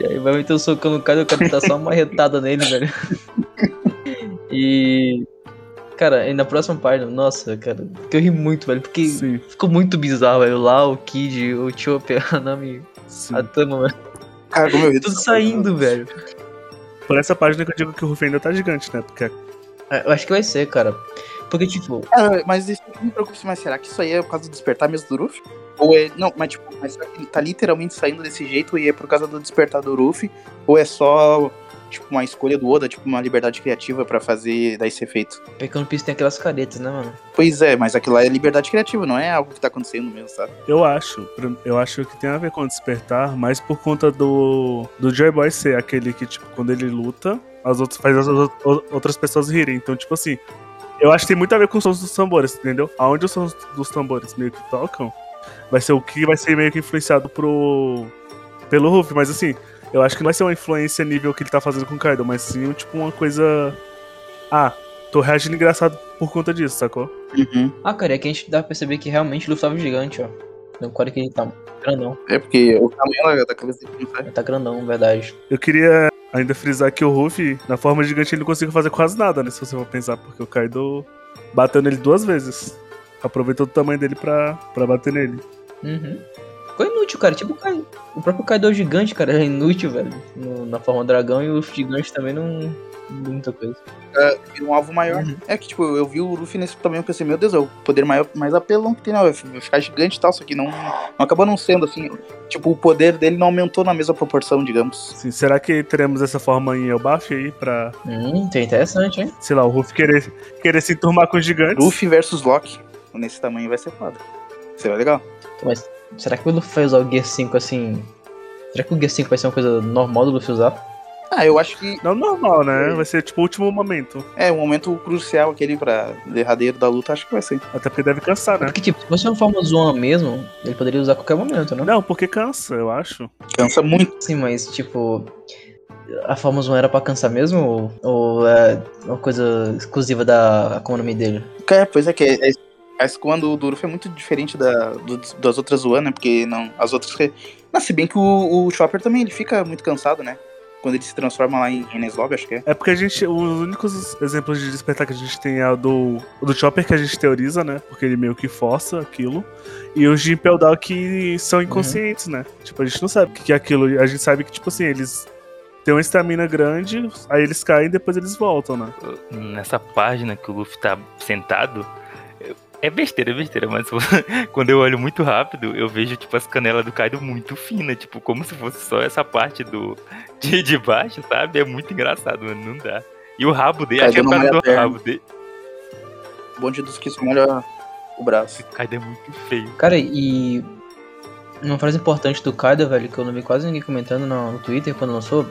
Já vai meter o socão no Kaido, o cara tá só uma retada nele, velho. E. Cara, e na próxima página, nossa, cara, que eu ri muito, velho, porque Sim, ficou muito bizarro, velho. Lá, o Kid, o Chopper, a Nami, sim. a Tama, velho. Cara, como eu ri Tudo saindo, velho. Por essa página que eu digo que o Ruffy ainda tá gigante, né? Porque É, Eu acho que vai ser, cara. Porque, tipo, Ah, mas isso não me preocupa, mas será que isso aí é por causa do despertar mesmo do Ruffy? Ou é. Não, mas tipo, mas será que ele tá literalmente saindo desse jeito e é por causa do despertar do Ruffy? Ou é só, tipo, uma escolha do Oda, tipo, uma liberdade criativa pra fazer dar esse efeito? Pequeno Piece tem aquelas caretas, né, mano? Pois é, mas aquilo lá é liberdade criativa, não é algo que tá acontecendo mesmo, sabe? eu acho, eu acho que tem a ver com o despertar, mais por conta do, do Joy Boy ser aquele que, tipo, quando ele luta, as outras faz as outras pessoas rirem. Então, tipo assim, eu acho que tem muito a ver com os sons dos tambores, entendeu? Aonde os sons dos tambores meio que tocam, vai ser o que vai ser meio que influenciado pro pelo Ruffy, mas assim, eu acho que não vai ser uma influência nível que ele tá fazendo com o Kaido, mas sim, tipo, uma coisa. Ah, tô reagindo engraçado por conta disso, sacou? Uhum. Ah, cara, é que a gente dá pra perceber que realmente o Luffy tava gigante, ó. No quadro que ele tá grandão. É porque o tamanho da cabeça dele não sai. Ele tá grandão, verdade. Eu queria ainda frisar que o Ruffy, na forma gigante, ele não conseguiu fazer quase nada, né? Se você for pensar, porque o Kaido bateu nele duas vezes. Aproveitou o tamanho dele pra, pra bater nele. Uhum. Ficou inútil, cara. Tipo, o, Kai- o próprio Kaido gigante, cara, é inútil, velho. No- na forma dragão e o gigante também não. Muita coisa. Vira um alvo maior. Uhum. É que, tipo, eu vi o Luffy nesse tamanho e pensei, meu Deus, é o poder maior, mais apelão que tem, né? Vai ficar gigante e tal, só que não, não acabou não sendo assim. Tipo, o poder dele não aumentou na mesma proporção, digamos. Assim, será que teremos essa forma em Elbaf aí pra, Hum, tá interessante, hein? sei lá, o Ruffy querer, querer se enturmar com os gigantes? Luffy versus Loki. Nesse tamanho vai ser foda. Seria legal. Mas será que o Luffy vai usar o Gear 5 assim. Será que o Gear 5 vai ser uma coisa normal do Luffy usar? Ah, eu acho que Não normal, né? Vai ser tipo o último momento. é um momento crucial aquele pra derradeiro da luta, acho que vai ser. Até porque deve cansar, né? Porque, tipo, se fosse uma forma Zoan mesmo, ele poderia usar a qualquer momento, né? Não, porque cansa, eu acho. Cansa muito. Sim, mas, tipo. A forma Zoan era pra cansar mesmo? Ou, ou é uma coisa exclusiva da Mi dele? É, pois é que é, é, a Escoando do Luffy é muito diferente da, do- das outras Zoan, né? Porque não, as outras. que- Mas se bem que o, o Chopper também ele fica muito cansado, né? Quando ele se transforma lá em Enes Lobby, acho que é. É porque a gente. Os únicos exemplos de despertar que a gente tem é o do, o do Chopper que a gente teoriza, né? Porque ele meio que força aquilo. E os de Impel Down que são inconscientes, né? Tipo, a gente não sabe o que que é aquilo. A gente sabe que, tipo assim, eles têm uma estamina grande, aí eles caem e depois eles voltam, né? Nessa página que o Luffy tá sentado. É besteira, é besteira, mas quando eu olho muito rápido, eu vejo, tipo, as canelas do Kaido muito finas, tipo, como se fosse só essa parte do de, de baixo, sabe? É muito engraçado, mano, não dá. E o rabo dele, acho que é Kaido não causa malha do a rabo dele. O bonde dos que molha o braço. O Kaido é muito feio. Cara, e. Uma frase importante do Kaido, velho, que eu não vi quase ninguém comentando no, Twitter quando lançou,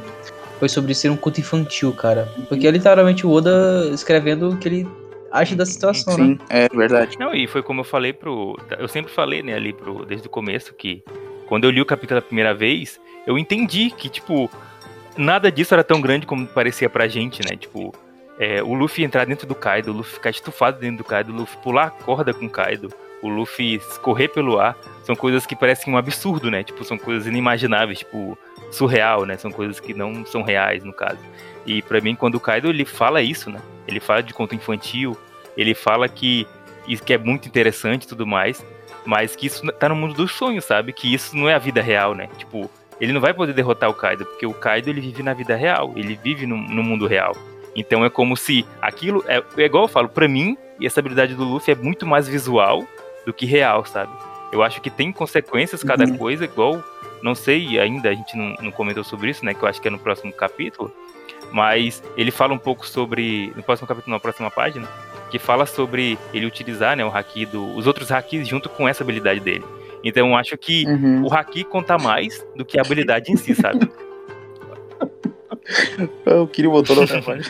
foi sobre ser um culto infantil, cara. Porque é literalmente o Oda escrevendo que ele acha da situação, né? Sim, é verdade. Não, e foi como eu falei pro. Eu sempre falei, né, ali pro, desde o começo, que quando eu li o capítulo pela primeira vez, eu entendi que, tipo, nada disso era tão grande como parecia pra gente, né? Tipo, é, o Luffy entrar dentro do Kaido, o Luffy ficar estufado dentro do Kaido, o Luffy pular a corda com o Kaido, o Luffy correr pelo ar, são coisas que parecem um absurdo, né? Tipo, são coisas inimagináveis, tipo, surreal, né? São coisas que não são reais, no caso. E pra mim, quando o Kaido ele fala isso, né? Ele fala de conto infantil, ele fala que isso que é muito interessante e tudo mais, mas que isso tá no mundo dos sonhos, sabe? Que isso não é a vida real, né? Tipo, ele não vai poder derrotar o Kaido, porque o Kaido ele vive na vida real, ele vive no, no mundo real. Então é como se aquilo é, é igual eu falo, pra mim, e essa habilidade do Luffy é muito mais visual do que real, sabe? Eu acho que tem consequências cada Uhum. coisa, igual, não sei ainda, a gente não, não comentou sobre isso, né? Que eu acho que é no próximo capítulo. Mas ele fala um pouco sobre. No próximo capítulo, na próxima página, que fala sobre ele utilizar né, o haki do, os outros hakis junto com essa habilidade dele. Então eu acho que Uhum. o haki conta mais do que a habilidade em si, sabe? Eu queria botar outra parte.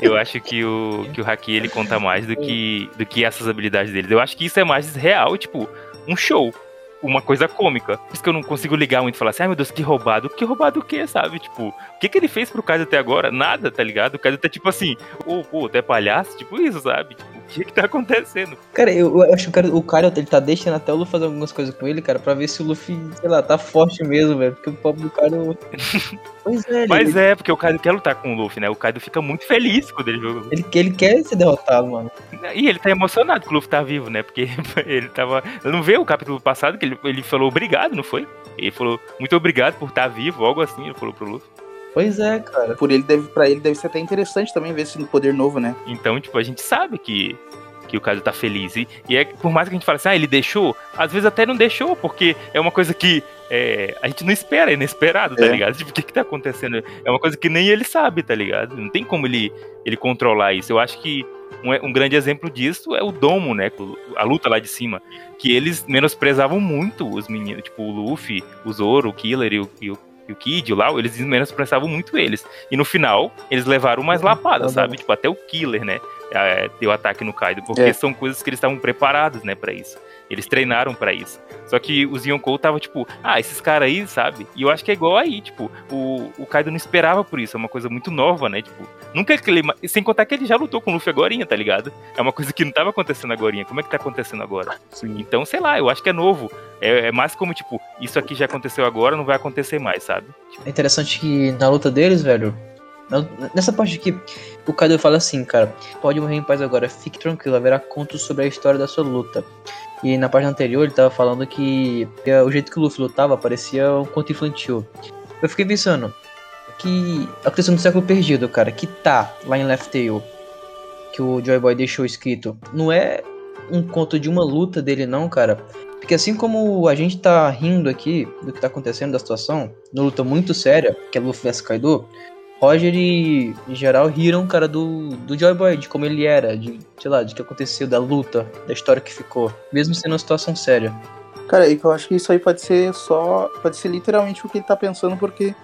Eu acho que o, que o haki ele conta mais do que, do que essas habilidades dele. Eu acho que isso é mais real, tipo, um show. Uma coisa cômica. Por isso que eu não consigo ligar muito e falar assim, ai meu Deus, que roubado. Que roubado o quê, sabe? Tipo, o que, que ele fez pro Kaido até agora? Nada, tá ligado? O Kaido tá tipo assim, ô, pô, tu é palhaço? Tipo isso, sabe? Tipo, que que tá acontecendo? Cara, eu, eu acho que o cara, o cara ele tá deixando até o Luffy fazer algumas coisas com ele, cara, pra ver se o Luffy, sei lá, tá forte mesmo, velho. Porque o pobre do cara. Pois é, ele, Mas é, porque o Kaido quer lutar com o Luffy, né? O Kaido fica muito feliz quando ele joga. ele, ele quer ser derrotado, mano. E ele tá emocionado que o Luffy tá vivo, né? Porque ele tava. Eu não vi o capítulo passado que ele, ele falou obrigado, não foi? Ele falou muito obrigado por estar vivo, algo assim, ele falou pro Luffy. Pois é, cara. Por ele deve, pra ele deve ser até interessante também ver esse poder novo, né? Então, tipo, a gente sabe que, que o Kaido tá feliz. E, e é por mais que a gente fale assim, ah, ele deixou, às vezes até não deixou, porque é uma coisa que é, a gente não espera, é inesperado, tá É. ligado? Tipo, o que que tá acontecendo? É uma coisa que nem ele sabe, tá ligado? Não tem como ele, ele controlar isso. Eu acho que um, um grande exemplo disso é o Domo, né? A luta lá de cima. Que eles menosprezavam muito os meninos, tipo, o Luffy, o Zoro, o Killer e o, e o, e o Kid, o Lau, eles menosprezavam muito eles. E no final, eles levaram mais lapadas, bom. sabe? Tipo, até o Killer, né? É, ter o ataque no Kaido, porque É. são coisas que eles estavam preparados, né, pra isso. Eles treinaram pra isso. Só que os Yonkou tava tipo, ah, esses caras aí, sabe? E eu acho que é igual aí, tipo, o, o Kaido não esperava por isso, é uma coisa muito nova, né? Tipo, nunca é que ele. Sem contar que ele já lutou com o Luffy agorinha, tá ligado? É uma coisa que não tava acontecendo agorinha. Como é que tá acontecendo agora? Sim. Então, sei lá, eu acho que é novo. É, é mais como, tipo, isso aqui já aconteceu agora, não vai acontecer mais, sabe? É interessante que na luta deles, velho. Nessa parte aqui, o Kaido fala assim, cara, pode morrer em paz agora, fique tranquilo, haverá contos sobre a história da sua luta. E na página anterior ele tava falando que o jeito que o Luffy lutava parecia um conto infantil. Eu fiquei pensando que aconteceu no século perdido, cara, que tá lá em Left Tail, que o Joy Boy deixou escrito, não é um conto de uma luta dele não, cara. Porque assim como a gente tá rindo aqui do que tá acontecendo da situação, numa luta muito séria, que é Luffy vs Kaido, Roger e em geral riram, cara, do, do Joy Boy, de como ele era, de, sei lá, de que aconteceu, da luta, da história que ficou, mesmo sendo uma situação séria. Cara, eu acho que isso aí pode ser só. Pode ser literalmente o que ele tá pensando, porque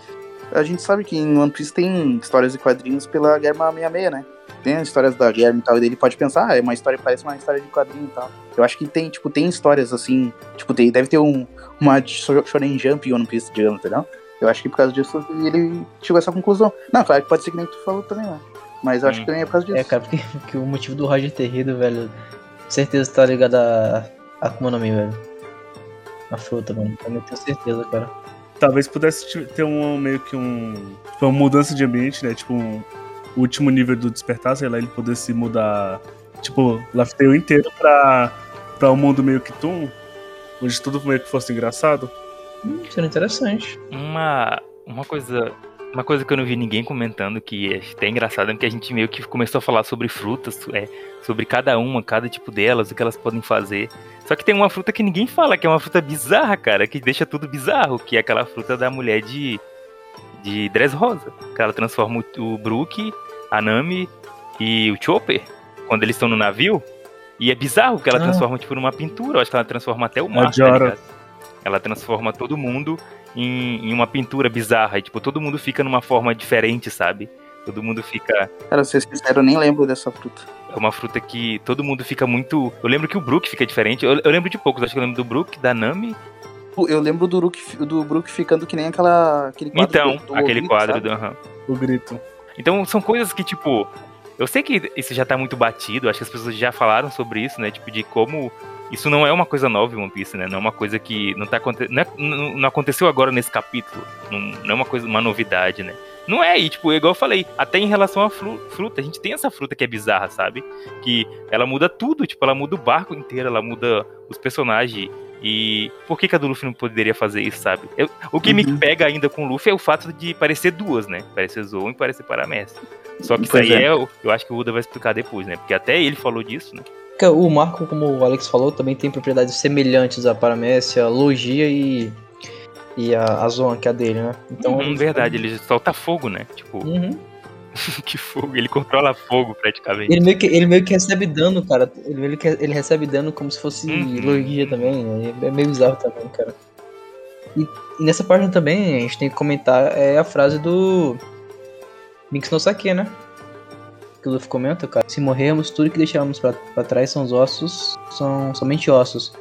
a gente sabe que em One Piece tem histórias e quadrinhos pela Guerra 66, né? Tem as histórias da guerra e tal, e daí ele pode pensar, ah, é uma história parece uma história de quadrinho e tal. Eu acho que tem, tipo, tem histórias assim, tipo, tem, deve ter um, uma Shonen Jump em One Piece, digamos, entendeu? Eu acho que por causa disso ele chegou a essa conclusão. Não, claro que pode ser que nem tu falou também, né? Mas eu acho Hum. que também é por causa disso. É, cara, porque, porque o motivo do Roger ter rido, velho, com certeza tá ligado a a Akuma no Mi, velho. A fruta, mano, também tenho certeza, cara. Talvez pudesse ter um meio que um. tipo, uma mudança de ambiente, né? Tipo, um, o último nível do despertar, sei lá, ele pudesse mudar. Tipo, Laftale inteiro pra, pra um mundo meio que Toon, onde tudo meio que fosse engraçado. Hum, seria interessante. Uma, uma coisa. Uma coisa que eu não vi ninguém comentando, que é até engraçado, é que a gente meio que começou a falar sobre frutas, é, sobre cada uma, cada tipo delas, o que elas podem fazer. Só que tem uma fruta que ninguém fala, que é uma fruta bizarra, cara, que deixa tudo bizarro, que é aquela fruta da mulher de, de Dressrosa. Que ela transforma o, o Brook, a Nami e o Chopper, quando eles estão no navio. E é bizarro que ela Ah. transforma, tipo, numa pintura. Eu acho que ela transforma até o mar, tá Jora. ligado? Ela transforma todo mundo em, em uma pintura bizarra. E, tipo, todo mundo fica numa forma diferente, sabe? Todo mundo fica. Cara, ser sincero, eu nem lembro dessa fruta. É uma fruta que todo mundo fica muito. Eu lembro que o Brook fica diferente. Eu, eu lembro de poucos. Acho que eu lembro do Brook, da Nami. Eu lembro do Brook, do Brook ficando que nem aquela, aquele quadro Então, do- do aquele ouvido, quadro sabe? do. aham. O grito. Então são coisas que, tipo. Eu sei que isso já tá muito batido, acho que as pessoas já falaram sobre isso, né? Tipo, de como. Isso não é uma coisa nova em One Piece, né? Não é uma coisa que não tá aconte... não, é- não- não aconteceu agora nesse capítulo. Não, não é uma coisa, uma novidade, né? Não é, e tipo, igual eu falei, até em relação à fru- fruta, a gente tem essa fruta que é bizarra, sabe? Que ela muda tudo, tipo, ela muda o barco inteiro, ela muda os personagens. E por que, que a do Luffy não poderia fazer isso, sabe? Eu- o que me Uhum. pega ainda com o Luffy é o fato de parecer duas, né? Parecer Zou e parecer Paramestre. Só que isso Pois aí é. é. eu acho que o Uda vai explicar depois, né? Porque até ele falou disso, né? O Marco, como o Alex falou, também tem propriedades semelhantes à Paramécia, Logia e, e a, a Zoan, que é a dele, né? Então, Uhum, verdade, ele solta fogo, né? Tipo, Uhum. que fogo, ele controla fogo praticamente. Ele, meio que, ele meio que recebe dano, cara. Ele, meio que, ele recebe dano como se fosse Uhum. Logia também. É meio bizarro também, cara. E, e nessa página também a gente tem que comentar é a frase do Mix no Sake, né? Que o Luffy comenta, cara. Se morrermos, tudo que deixamos pra, pra trás são os ossos, são somente ossos.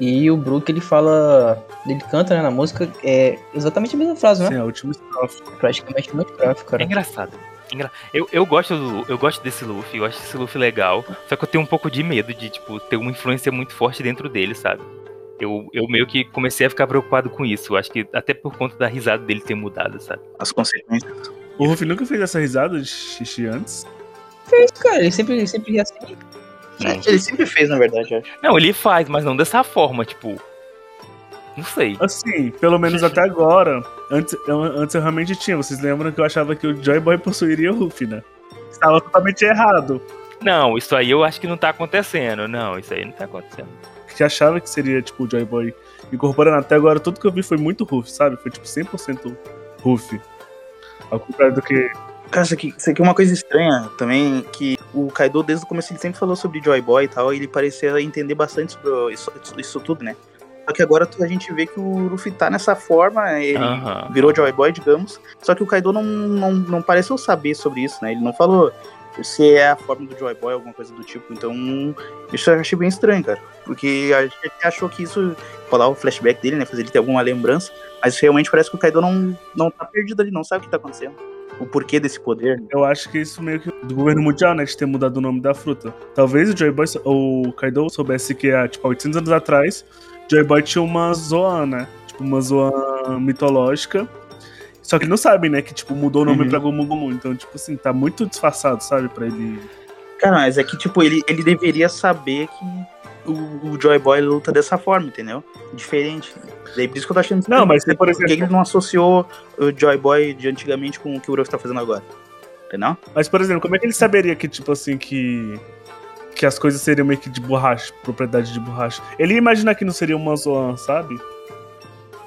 E o Brook, ele fala. Ele canta né, na música, é exatamente a mesma frase, né? Sim, a última estrofe. Praticamente muito gráfico, É cara. engraçado. Engra- Eu, eu gosto do, eu gosto desse Luffy, eu acho esse Luffy legal. Só que eu tenho um pouco de medo de, tipo, ter uma influência muito forte dentro dele, sabe? Eu, eu meio que comecei a ficar preocupado com isso. Eu acho que até por conta da risada dele ter mudado, sabe? As consequências. O Ruffy nunca fez essa risada de xixi antes. Fez, cara. Ele sempre, ele sempre ria assim. Ele sempre fez, na verdade, eu acho. Não, ele faz, mas não dessa forma, tipo. Não sei. Assim, pelo menos até agora. Antes eu, antes eu realmente tinha. Vocês lembram que eu achava que o Joy Boy possuiria o Ruffy, né? Estava totalmente errado. Não, isso aí eu acho que não tá acontecendo. Não, isso aí não tá acontecendo. Que achava que seria, tipo, o Joy Boy incorporando. Até agora, tudo que eu vi foi muito Ruffy, sabe? Foi, tipo, 100% Ruffy. Ao contrário do que. Cara, isso aqui, isso aqui é uma coisa estranha também, que o Kaido, desde o começo, ele sempre falou sobre Joy Boy e tal, e ele parecia entender bastante sobre isso, isso tudo, né? Só que agora a gente vê que o Luffy tá nessa forma, né? ele Aham. virou Joy Boy, digamos, só que o Kaido não, não, não pareceu saber sobre isso, né? Ele não falou, se é a forma do Joy Boy, alguma coisa do tipo. Então, isso eu achei bem estranho, cara. Porque a gente achou que isso falar o flashback dele, né? Fazer ele ter alguma lembrança. Mas realmente parece que o Kaido não, não tá perdido ali, não sabe o que tá acontecendo. O porquê desse poder. Eu acho que isso meio que do governo mundial, né? De ter mudado o nome da fruta. Talvez o Joy Boy, o Kaido soubesse que há, tipo, 800 anos atrás, Joy Boy tinha uma Zoan, né? Tipo, uma Zoan mitológica. Só que ele não sabe, né? Que, tipo, mudou o nome uhum. pra Gomu Gomu. Então, tipo assim, tá muito disfarçado, sabe? Pra ele. Cara, mas é que, tipo, ele, ele deveria saber que o, o Joy Boy luta dessa forma, entendeu? Diferente. Daí por isso que eu tô achando. Não, mas por exemplo. Por que ele não associou o Joy Boy de antigamente com o que o Urof tá fazendo agora? Entendeu? Mas, por exemplo, como é que ele saberia que, tipo assim, que. Que as coisas seriam meio que de borracha, propriedade de borracha. Ele ia imaginar que não seria uma Zoan, sabe?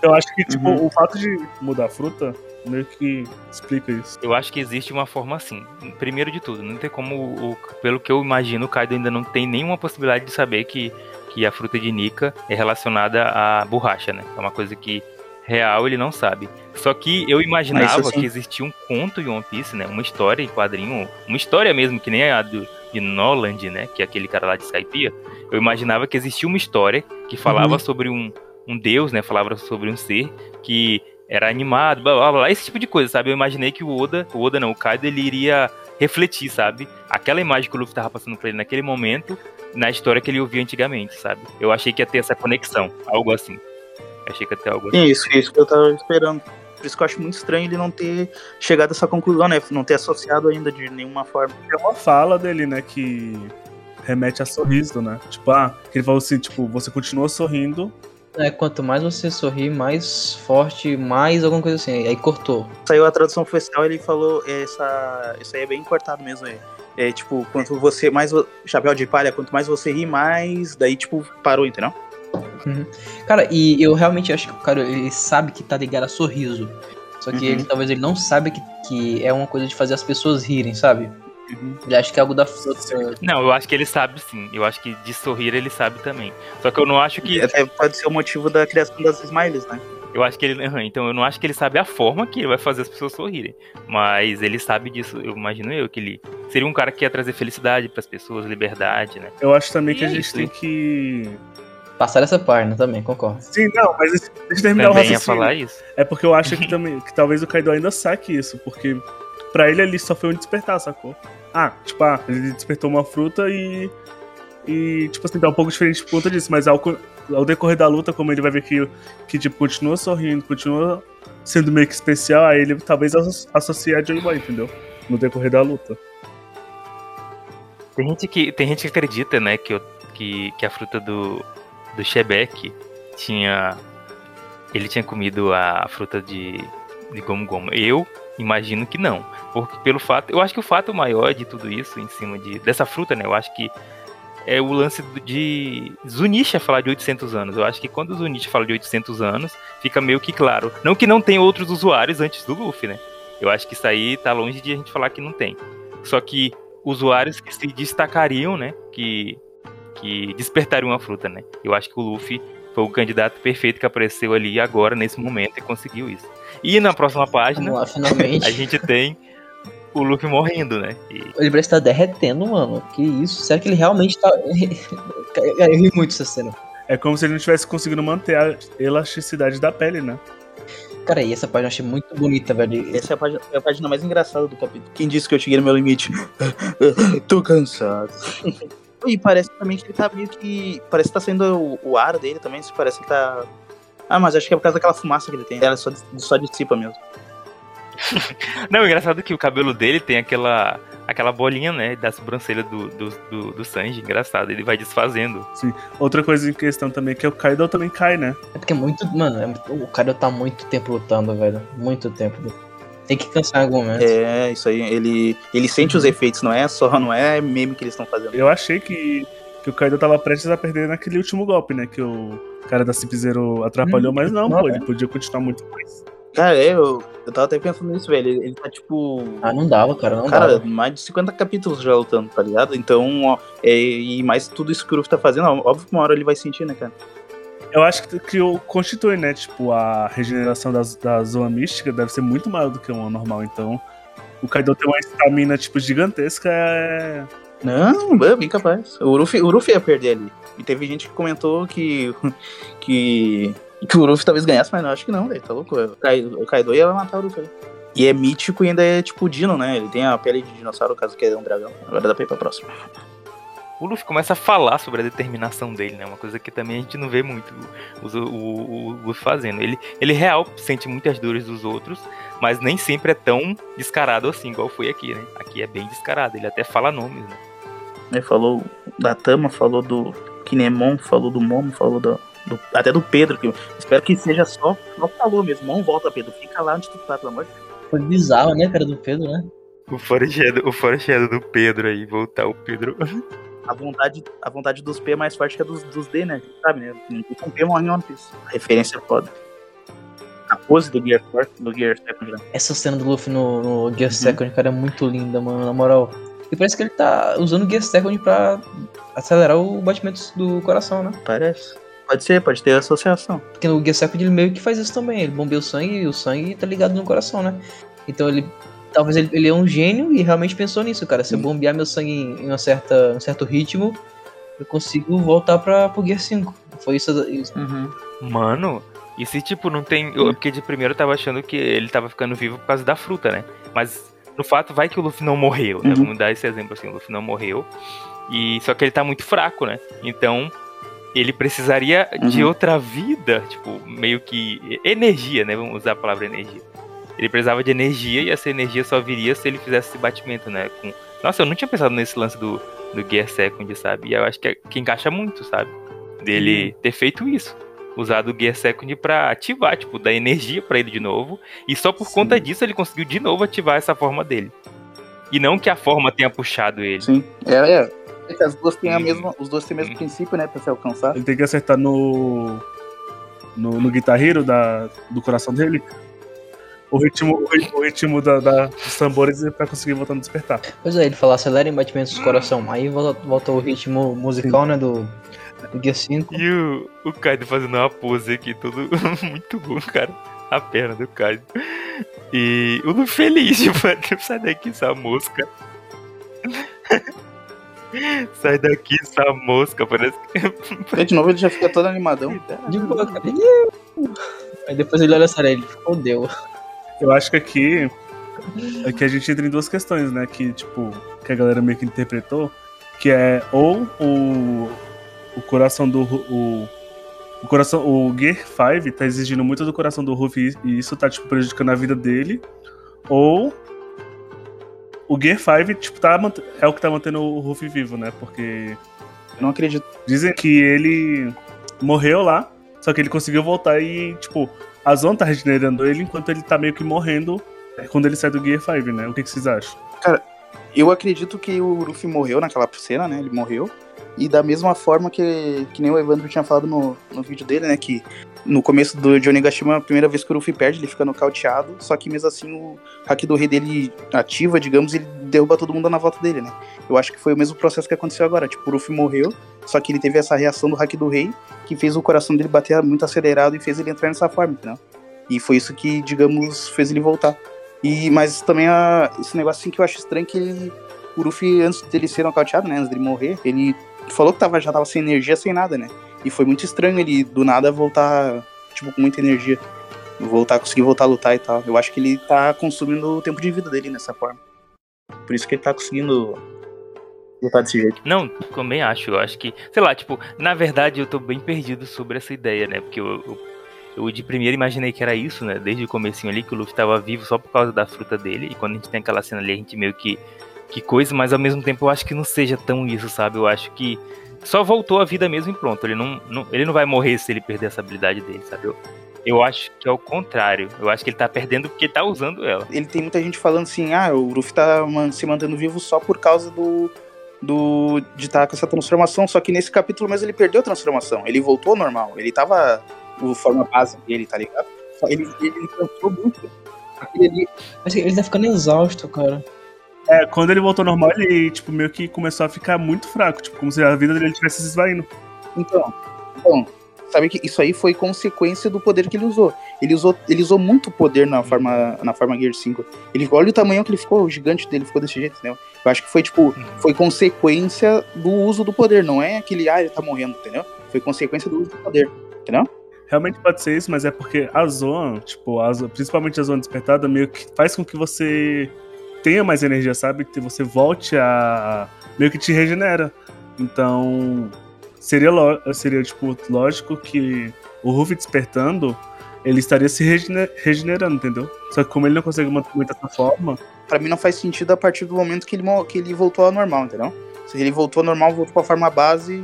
Eu acho que, tipo, uhum. o fato de mudar a fruta meio que explica isso. Eu acho que existe uma forma assim. Primeiro de tudo, não tem como, o, pelo que eu imagino, o Kaido ainda não tem nenhuma possibilidade de saber que, que a fruta de Nika é relacionada à borracha, né? É uma coisa que real ele não sabe. Só que eu imaginava assim... que existia um conto em One Piece, né? Uma história em quadrinho, uma história mesmo, que nem a do, de Noland, né? Que é aquele cara lá de Skypiea. Eu imaginava que existia uma história que falava uhum. sobre um, um deus, né? Falava sobre um ser que era animado, blá, blá, blá, esse tipo de coisa, sabe? Eu imaginei que o Oda, o Oda não, o Kaido, ele iria refletir, sabe? Aquela imagem que o Luffy tava passando pra ele naquele momento, na história que ele ouvia antigamente, sabe? Eu achei que ia ter essa conexão, algo assim. Eu achei que ia ter algo assim. Isso, isso que eu tava esperando. Por isso que eu acho muito estranho ele não ter chegado a essa conclusão, né? Não ter associado ainda de nenhuma forma. É uma fala dele, né, que remete a sorriso, né? Tipo, ah, que ele falou assim, tipo, você continua sorrindo, é, quanto mais você sorrir, mais forte, mais alguma coisa assim. Aí cortou. Saiu a tradução oficial, ele falou, essa, isso aí é bem cortado mesmo. É, é tipo, quanto você mais. Chapéu de palha, quanto mais você ri, mais. Daí, tipo, parou, entendeu? Uhum. Cara, e eu realmente acho que o cara ele sabe que tá ligado a sorriso. Só que uhum. ele talvez ele não sabe que, que é uma coisa de fazer as pessoas rirem, sabe? Ele acha que é algo da fruta. Não, eu acho que ele sabe sim. Eu acho que de sorrir ele sabe também. Só que eu não acho que. Até pode ser o motivo da criação das smiles, né? Eu acho que ele. Então eu não acho que ele sabe a forma que ele vai fazer as pessoas sorrirem. Mas ele sabe disso. Eu imagino eu que ele seria um cara que ia trazer felicidade para as pessoas, liberdade, né? Eu acho também e que é a gente isso. tem que. Passar essa página também, concordo. Sim, não, mas deixa eu terminar também o raciocínio. Ia falar isso. É porque eu acho que também que talvez o Kaido ainda saque isso, porque para ele ali só foi um despertar, sacou? Ah, tipo, ah, ele despertou uma fruta e. E, tipo assim, tá um pouco diferente por conta disso, mas ao, ao decorrer da luta, como ele vai ver que, que tipo, continua sorrindo, continua sendo meio que especial, aí ele talvez associe a Joy Boy, entendeu? No decorrer da luta. Tem gente que, tem gente que acredita, né, que, que, que a fruta do, do Shebeck tinha. Ele tinha comido a fruta de, de Gomu Gomu. Eu imagino que não. Porque pelo fato, eu acho que o fato maior de tudo isso em cima de dessa fruta, né? Eu acho que é o lance de Zunisha falar de 800 anos. Eu acho que quando o Zunisha fala de 800 anos, fica meio que claro. Não que não tem outros usuários antes do Luffy, né? Eu acho que isso aí tá longe de a gente falar que não tem. Só que usuários que se destacariam, né? Que, que despertariam a fruta, né? Eu acho que o Luffy foi o candidato perfeito que apareceu ali agora, nesse momento, e conseguiu isso. E na próxima página, lá, a gente tem o Luffy morrendo, né? E... Ele parece estar tá derretendo, mano. Que isso? Será que ele realmente tá. Eu ri muito essa cena. É como se ele não tivesse conseguido manter a elasticidade da pele, né? Cara, e essa página eu achei muito bonita, velho. Essa é a página, é a página mais engraçada do capítulo. Quem disse que eu cheguei no meu limite? Tô cansado. e parece também que ele tá meio que. Parece que tá sendo o, o ar dele também. Parece que tá ah, mas acho que é por causa daquela fumaça que ele tem. Ela só, só dissipa mesmo. Não, engraçado que o cabelo dele tem aquela aquela bolinha, né, da sobrancelha do, do, do, do, Sanji. Engraçado, ele vai desfazendo. Sim. Outra coisa em questão também é que o Kaido também cai, né? É porque é muito. Mano, é, o Kaido tá muito tempo lutando, velho. Muito tempo. Tem que cansar em algum momento. É, isso aí. Ele, ele sente os efeitos, não é só, não é meme que eles estão fazendo. Eu achei que, que o Kaido tava prestes a perder naquele último golpe, né? Que o cara da Cip Zero atrapalhou, hum, mas não, não, pô, ele podia continuar muito mais. Cara, eu, eu tava até pensando nisso, velho. Ele, ele tá tipo. Ah, não dava, cara. Não cara, dava. mais de 50 capítulos já lutando, tá ligado? Então, ó, é, e mais tudo isso que o Ruff tá fazendo, ó, óbvio que uma hora ele vai sentir, né, cara? Eu acho que, que o constitui, né? Tipo, a regeneração da, da zona mística deve ser muito maior do que uma normal, então. o Kaido tem uma estamina, tipo, gigantesca, é... Não, é bem capaz. O Luffy, o Luffy ia perder ali. E teve gente que comentou que, que, que o Luffy talvez ganhasse, mas não, acho que não, velho. Tá louco. O Kaido, o Kaido ia matar o Luffy. E é mítico e ainda é tipo Dino, né? Ele tem a pele de dinossauro, caso queira um dragão. Agora dá pra ir pra próxima. O Luffy começa a falar sobre a determinação dele, né? Uma coisa que também a gente não vê muito o, o, o, o Luffy fazendo. Ele, ele real sente muitas dores dos outros, mas nem sempre é tão descarado assim, igual foi aqui, né? Aqui é bem descarado, ele até fala nomes, né? Ele falou da Tama, falou do Kinemon, falou do Momo, falou do, do- até do Pedro, que eu espero que seja só, só falou mesmo. Não volta, Pedro. Fica lá onde tu tá, pelo amor de Deus. Foi bizarro, né, cara, do Pedro, né? O forageado, o forageado do Pedro aí, voltar o Pedro. A vontade, a vontade dos P é mais forte que a dos, dos D, né? Sabe, né? Ninguém com P morre em One Piece. A referência é foda. A pose do Gear Force, do Gear Second, né? Essa cena do Luffy no, no Gear Second, cara, é muito linda, mano, na moral. E parece que ele tá usando o Gear Second pra acelerar o batimento do coração, né? Parece. Pode ser, pode ter associação. Porque no Gear Second ele meio que faz isso também. Ele bombeia o sangue e o sangue tá ligado no coração, né? Então ele. Talvez ele, ele é um gênio e realmente pensou nisso, cara. Se eu Sim. bombear meu sangue em uma certa, um certo ritmo, eu consigo voltar pra, pro Gear 5. Foi isso. isso. Mano, e se tipo não tem. eu- porque de primeiro eu tava achando que ele tava ficando vivo por causa da fruta, né? Mas no fato vai que o Luffy não morreu, né? Uhum. Vamos dar esse exemplo assim, o Luffy não morreu. E só que ele tá muito fraco, né? Então ele precisaria de Uhum. outra vida, tipo, meio que energia, né? Vamos usar a palavra energia. Ele precisava de energia e essa energia só viria se ele fizesse esse batimento, né? Com... Nossa, eu não tinha pensado nesse lance do, do Gear Second, sabe? E eu acho que, é- que encaixa muito, sabe? Dele ter feito isso. Usado o Gear Second pra ativar, tipo, dar energia pra ele de novo. E só por Sim. conta disso ele conseguiu de novo ativar essa forma dele. E não que a forma tenha puxado ele. Sim. É, é. É as duas têm a Uhum. mesma, os dois têm o mesmo Uhum. princípio, né? Pra se alcançar. Ele tem que acertar no. no, no Guitar Hero da, do coração dele. O ritmo, o ritmo, o ritmo da, da- dos tambores pra conseguir voltar no despertar. Pois é, ele fala acelerem batimentos do coração. Aí volta, volta o ritmo musical, né? Do, do Gear 5. E o, o Kaido fazendo uma pose aqui, tudo muito bom, cara. A perna do Kaido. E o Luffy feliz, tipo, sai daqui, essa mosca. Sai daqui, essa mosca, parece que... E de novo ele já fica todo animadão. De boa, cara. Aí depois ele olha a série ele fodeu. Eu acho que aqui. Aqui a gente entra em duas questões, né? Que, tipo, que a galera meio que interpretou. Que é ou o. O coração do. O, o coração. O Gear 5 tá exigindo muito do coração do Ruffy e isso tá, tipo, prejudicando a vida dele. Ou. O Gear 5, tipo, tá, é o que tá mantendo o Ruffy vivo, né? Porque Eu não acredito. Dizem que ele morreu lá, só que ele conseguiu voltar e, tipo, a Zona tá regenerando ele enquanto ele tá meio que morrendo é, quando ele sai do Gear 5, né? O que, que vocês acham? Eu acredito que o Luffy morreu naquela cena, né? Ele morreu. E da mesma forma que, que nem o Evandro tinha falado no, no vídeo dele, né? Que no começo do Johnny Gashima, a primeira vez que o Luffy perde, ele fica nocauteado. Só que mesmo assim o hack do rei dele ativa, digamos, e ele derruba todo mundo na volta dele, né? Eu acho que foi o mesmo processo que aconteceu agora. Tipo, o Luffy morreu, só que ele teve essa reação do hack do rei, que fez o coração dele bater muito acelerado e fez ele entrar nessa forma, entendeu? E foi isso que, digamos, fez ele voltar. E, mas também a, esse negócio assim que eu acho estranho que ele, o Luffy, antes dele ser nocauteado, né? Antes dele morrer, ele falou que tava, já tava sem energia, sem nada, né? E foi muito estranho ele, do nada, voltar, tipo, com muita energia. Voltar, conseguir voltar a lutar e tal. Eu acho que ele tá consumindo o tempo de vida dele nessa forma. Por isso que ele tá conseguindo lutar desse jeito. Não, também acho. Eu acho que, sei lá, tipo, na verdade eu tô bem perdido sobre essa ideia, né? Porque eu, eu, eu de primeiro imaginei que era isso, né? Desde o comecinho ali, que o Luffy tava vivo só por causa da fruta dele. E quando a gente tem aquela cena ali, a gente meio que. Que coisa, mas ao mesmo tempo eu acho que não seja tão isso, sabe? Eu acho que só voltou a vida mesmo e pronto. Ele não, não, ele não vai morrer se ele perder essa habilidade dele, sabe? Eu, eu acho que é o contrário. Eu acho que ele tá perdendo porque tá usando ela. Ele tem muita gente falando assim, ah, o Luffy tá se mantendo vivo só por causa do. do de estar com essa transformação. Só que nesse capítulo mesmo ele perdeu a transformação. Ele voltou ao normal. Ele tava. O forma base dele, tá ligado? Só Ele, ele cansou muito. Aquele ali, Mas ele tá ficando exausto, cara. É, quando ele voltou ao normal, ele, tipo, meio que começou a ficar muito fraco, tipo, como se a vida dele estivesse se esvaindo. Então, então, sabe que isso aí foi consequência do poder que ele usou. Ele usou, ele usou muito poder na forma, na forma Gear 5. Ele, olha o tamanho que ele ficou, o gigante dele ficou desse jeito, entendeu? Eu acho que foi, tipo, Uhum. foi consequência do uso do poder, não é aquele, ah, ele tá morrendo, entendeu? Foi consequência do uso do poder, entendeu? Realmente pode ser isso, mas é porque a Zoan, tipo, a Zoan- principalmente a Zoan despertada, meio que faz com que você tenha mais energia, sabe? Que você volte a. meio que te regenera. Então. Seria, seria tipo, lógico que o Ruffy despertando, ele estaria se regene- regenerando, entendeu? Só que como ele não consegue manter essa forma, Pra mim não faz sentido a partir do momento que ele, que ele voltou ao normal, entendeu? Se ele voltou ao normal, voltou pra forma base.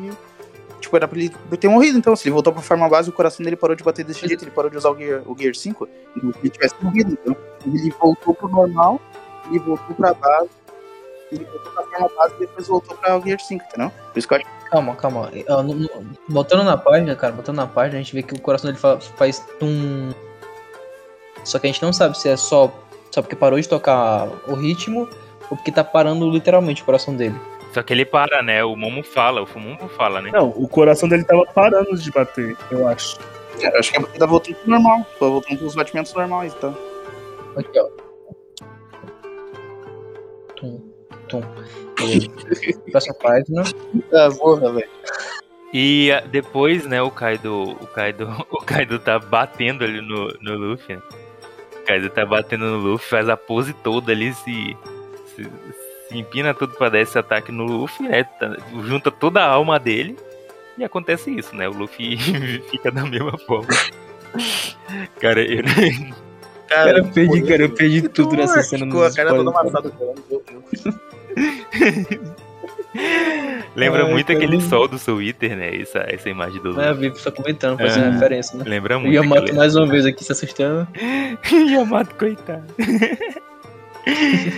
Tipo, era pra ele ter morrido, então. Se ele voltou pra forma base, o coração dele parou de bater desse jeito, ele parou de usar o Gear, o Gear 5, se ele tivesse morrido, então. Ele voltou pro normal, ele voltou pra base, ele voltou pra forma base e depois voltou pra o Gear 5, entendeu? Por isso que eu acho Calma, calma. No- no- botando na página, cara, botando na página, a gente vê que o coração dele fa- faz tum. Só que a gente não sabe se é só, só porque parou de tocar o ritmo ou porque tá parando literalmente o coração dele. Só que ele para, né? O Momo fala, o Momo fala, né? não, o coração dele tava parando de bater, eu acho. eu acho que é porque tá voltando pro normal, tá voltando pros batimentos normais, tá? Aqui, ó. Tum. Próxima página. Ah, porra, velho. E ah, depois, né, o Kaido, o Kaido, o Kaido tá batendo ali no, no Luffy, né? O Kaido tá batendo no Luffy, faz a pose toda ali, se, se, se empina tudo pra dar esse ataque no Luffy, né? Tá- junta toda a alma dele e acontece isso, né? O Luffy fica da mesma forma. Cara, eu, Cara, eu perdi, cara, eu perdi tudo nessa cena Ficou a cara toda amassada. cara. Lembra Ai, muito cara. aquele sol do Twitter, né? Essa, essa imagem do. É, vi só comentando, fazendo É. referência, né? Lembra O muito. Yamato aquele- mais uma vez aqui se assustando. Yamato, coitado.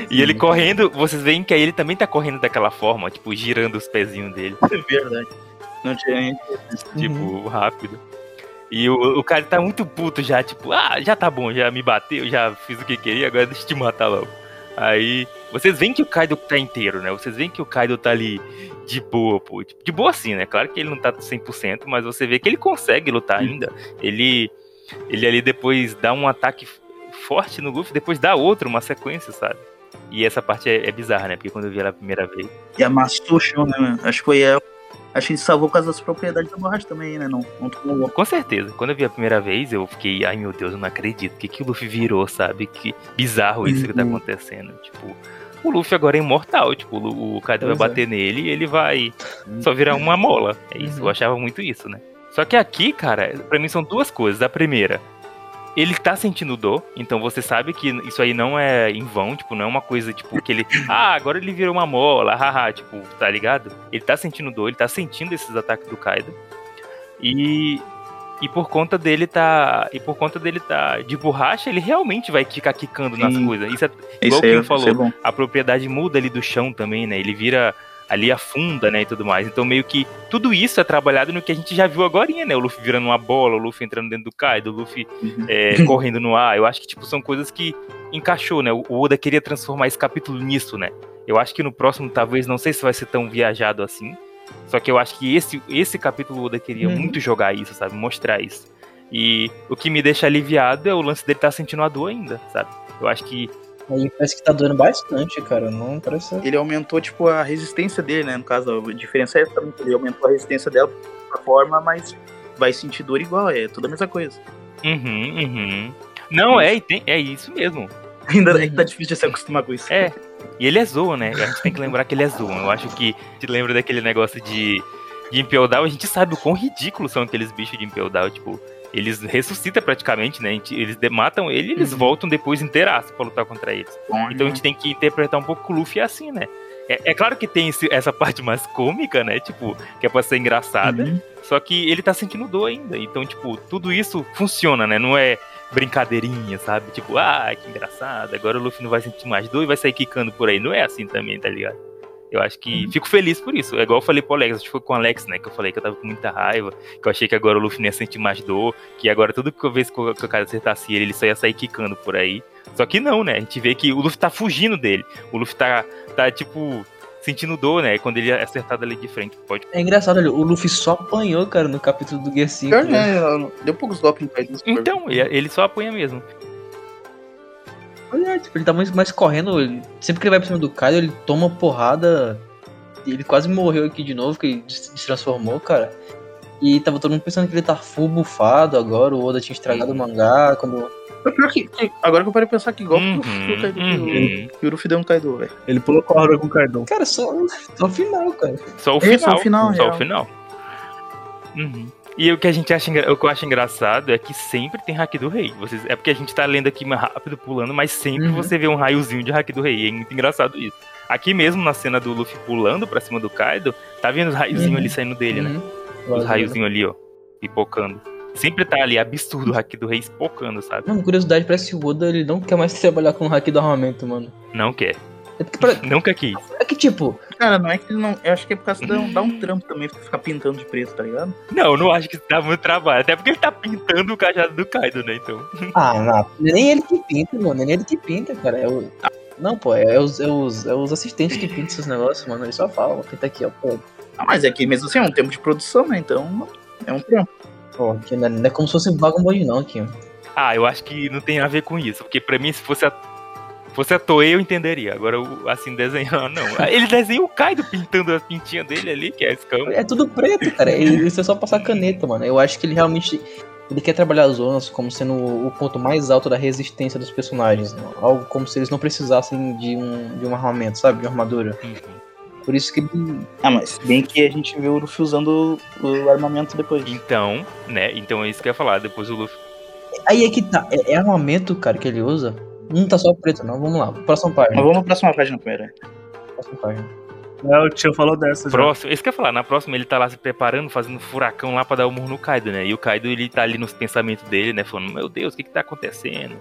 e ele correndo, vocês veem que aí ele também tá correndo daquela forma, tipo, girando os pezinhos dele, É verdade. Não tinha tipo, Uhum. rápido. E o, o cara tá muito puto já, tipo, ah, já tá bom, já me bateu, já fiz o que queria, agora deixa eu te matar logo. Aí, vocês veem que o Kaido tá inteiro, né? Vocês veem que o Kaido tá ali de boa, pô. Tipo, de boa sim, né? Claro que ele não tá 100%, mas você vê que ele consegue lutar ainda. Ele, ele ali depois dá um ataque forte no Luffy, depois dá outro, uma sequência, sabe? E essa parte é, é bizarra, né? Porque quando eu vi ela a primeira vez. E amassou o chão, né, mano? Acho que foi ela. Acho que ele salvou por causa das propriedades da borracha também, né? Não, não tomou Com certeza. Quando eu vi a primeira vez, eu fiquei, ai meu Deus, eu não acredito. O que, que o Luffy virou, sabe? Que bizarro isso que tá Uhum. acontecendo. Tipo, o Luffy agora é imortal. Tipo, o Kaido vai é. bater nele e ele vai só virar uma mola. É isso. Uhum. Eu achava muito isso, né? Só que aqui, cara, pra mim são duas coisas. A primeira, ele tá sentindo dor, então você sabe que isso aí não é em vão, tipo, não é uma coisa, tipo, que ele. Ah, agora ele virou uma mola, haha, tipo, tá ligado? Ele tá sentindo dor, ele tá sentindo esses ataques do Kaido. E. E por conta dele tá. E por conta dele tá de borracha, ele realmente vai ficar quicando nas coisas. Isso é Isso igual aí, o Kim isso falou é a propriedade muda ali do chão também, né? Ele vira ali afunda, né, e tudo mais. Então meio que tudo isso é trabalhado no que a gente já viu agora, né? O Luffy virando uma bola, o Luffy entrando dentro do Kaido, o Luffy Uhum. é, correndo no ar. Eu acho que tipo são coisas que encaixou, né? O Oda queria transformar esse capítulo nisso, né? Eu acho que no próximo talvez não sei se vai ser tão viajado assim. Só que eu acho que esse esse capítulo o Oda queria Uhum. muito jogar isso, sabe? Mostrar isso. E o que me deixa aliviado é o lance dele estar sentindo a dor ainda, sabe? Eu acho que Aí parece que tá doendo bastante, cara. Não parece. Ele aumentou, tipo, a resistência dele, né? No caso, a diferença é também que ele aumentou a resistência dela de uma forma, mas vai sentir dor igual, é tudo a mesma coisa. Uhum, uhum. Não, é, tem- é isso mesmo. Ainda é que Uhum. tá difícil de se acostumar com isso. É. E ele é Zoa, né? A gente tem que lembrar que ele é Zoa. Eu acho que te lembra daquele negócio de, de Impel Down, a gente sabe o quão ridículos são aqueles bichos de Impel Down, tipo, eles ressuscitam praticamente, né? Eles matam ele e eles Uhum. voltam depois inteiraço pra lutar contra eles. Então a gente tem que interpretar um pouco que o Luffy é assim, né? É, é claro que tem esse- essa parte mais cômica, né? Tipo, que é pra ser engraçada. Uhum. Só que ele tá sentindo dor ainda. Então, tipo, tudo isso funciona, né? Não é brincadeirinha, sabe? Tipo, ah, que engraçado. Agora o Luffy não vai sentir mais dor e vai sair quicando por aí. Não é assim também, tá ligado? Eu acho que fico feliz por isso. É igual eu falei pro Alex, acho que foi com o Alex, né? Que eu falei que eu tava com muita raiva, que eu achei que agora o Luffy não ia sentir mais dor, que agora tudo que eu vejo que o cara acertasse ele, ele só ia sair quicando por aí. Só que não, né? A gente vê que o Luffy tá fugindo dele. O Luffy tá, tá tipo, sentindo dor, né? Quando ele é acertado ali de frente, pode. É engraçado, olha, o Luffy só apanhou, cara, no capítulo do Gear 5. Pior, né? né? Deu poucos golpes no Kaido. Então, ele- ele só apanha mesmo. Olha, tipo, ele tá mais, mais correndo. ele- sempre que ele vai pra cima do Kaido, ele toma porrada. Ele quase morreu aqui de novo, que ele se se transformou, cara. E tava todo mundo pensando que ele tá full bufado agora. O Oda tinha estragado o mangá. Quando... Pior que, que- agora que eu parei de pensar que golpe Uhum, que o Kaido uhum. que o Luffy deu um Kaido, velho. Ele pulou corda com o Kaido. Cara, só, só o final, cara. Só o É, final. só o final, Só o final. Uhum. E o que a gente acha, o que eu acho engraçado é que sempre tem hack do rei. Vocês, é porque a gente tá lendo aqui mais rápido, pulando, mas sempre Uhum. você vê um raiozinho de hack do rei. É muito engraçado isso. Aqui mesmo na cena do Luffy pulando pra cima do Kaido, tá vendo os raiozinhos Uhum. ali saindo dele, né? Uhum. Os raiozinhos ali, ó. Pipocando. Sempre tá ali, absurdo o hack do rei espocando, sabe? Mano, curiosidade, parece que o Oda ele não quer mais trabalhar com o hack do armamento, mano. Não quer. É, pra- Nunca quis. é que, tipo, Cara, não é que ele não. Eu acho que é por causa da dá um trampo também ficar pintando de preto, tá ligado? Não, eu não acho que isso dá muito trabalho. Até porque ele tá pintando o cajado do Kaido, né? Então. Ah, não. É nem ele que pinta, mano. Não é nem ele que pinta, cara. É o... Não, pô, é os, é, os, é os assistentes que pintam esses negócios, mano. Eles só falam, ó, pinta aqui, ó. Pô, Ah, mas é que mesmo assim é um tempo de produção, né? Então é um trampo. pô aqui não, é, não é como se fosse Vagabond, não, aqui. ó. Ah, eu acho que não tem a ver com isso. Porque pra mim, se fosse a, fosse a Toei, eu entenderia. Agora, o- assim, desenhar, não. Ele desenha o Kaido pintando a pintinha dele ali, que é a escama. É tudo preto, cara. Ele- Isso é só passar caneta, mano. Eu acho que ele realmente. Ele quer trabalhar as zonas como sendo o ponto mais alto da resistência dos personagens. né? Algo como se eles não precisassem de um, de um armamento, sabe? De uma armadura. Uhum. Por isso que ele. Ah, mas bem que a gente vê o Luffy usando o, o armamento depois. Então, né? Então é isso que eu ia falar. Depois o Luffy. Aí é que tá. É, é armamento, cara, que ele usa. Não tá só preto, não. Vamos lá. Próxima página. Mas vamos pra próxima página primeiro. Próxima página. É, o tio falou dessa já. Próximo, isso que eu ia falar, na próxima ele tá lá se preparando, fazendo furacão lá pra dar o murro no Kaido, né? E o Kaido ele tá ali nos pensamentos dele, né? Falando, meu Deus, o que que tá acontecendo?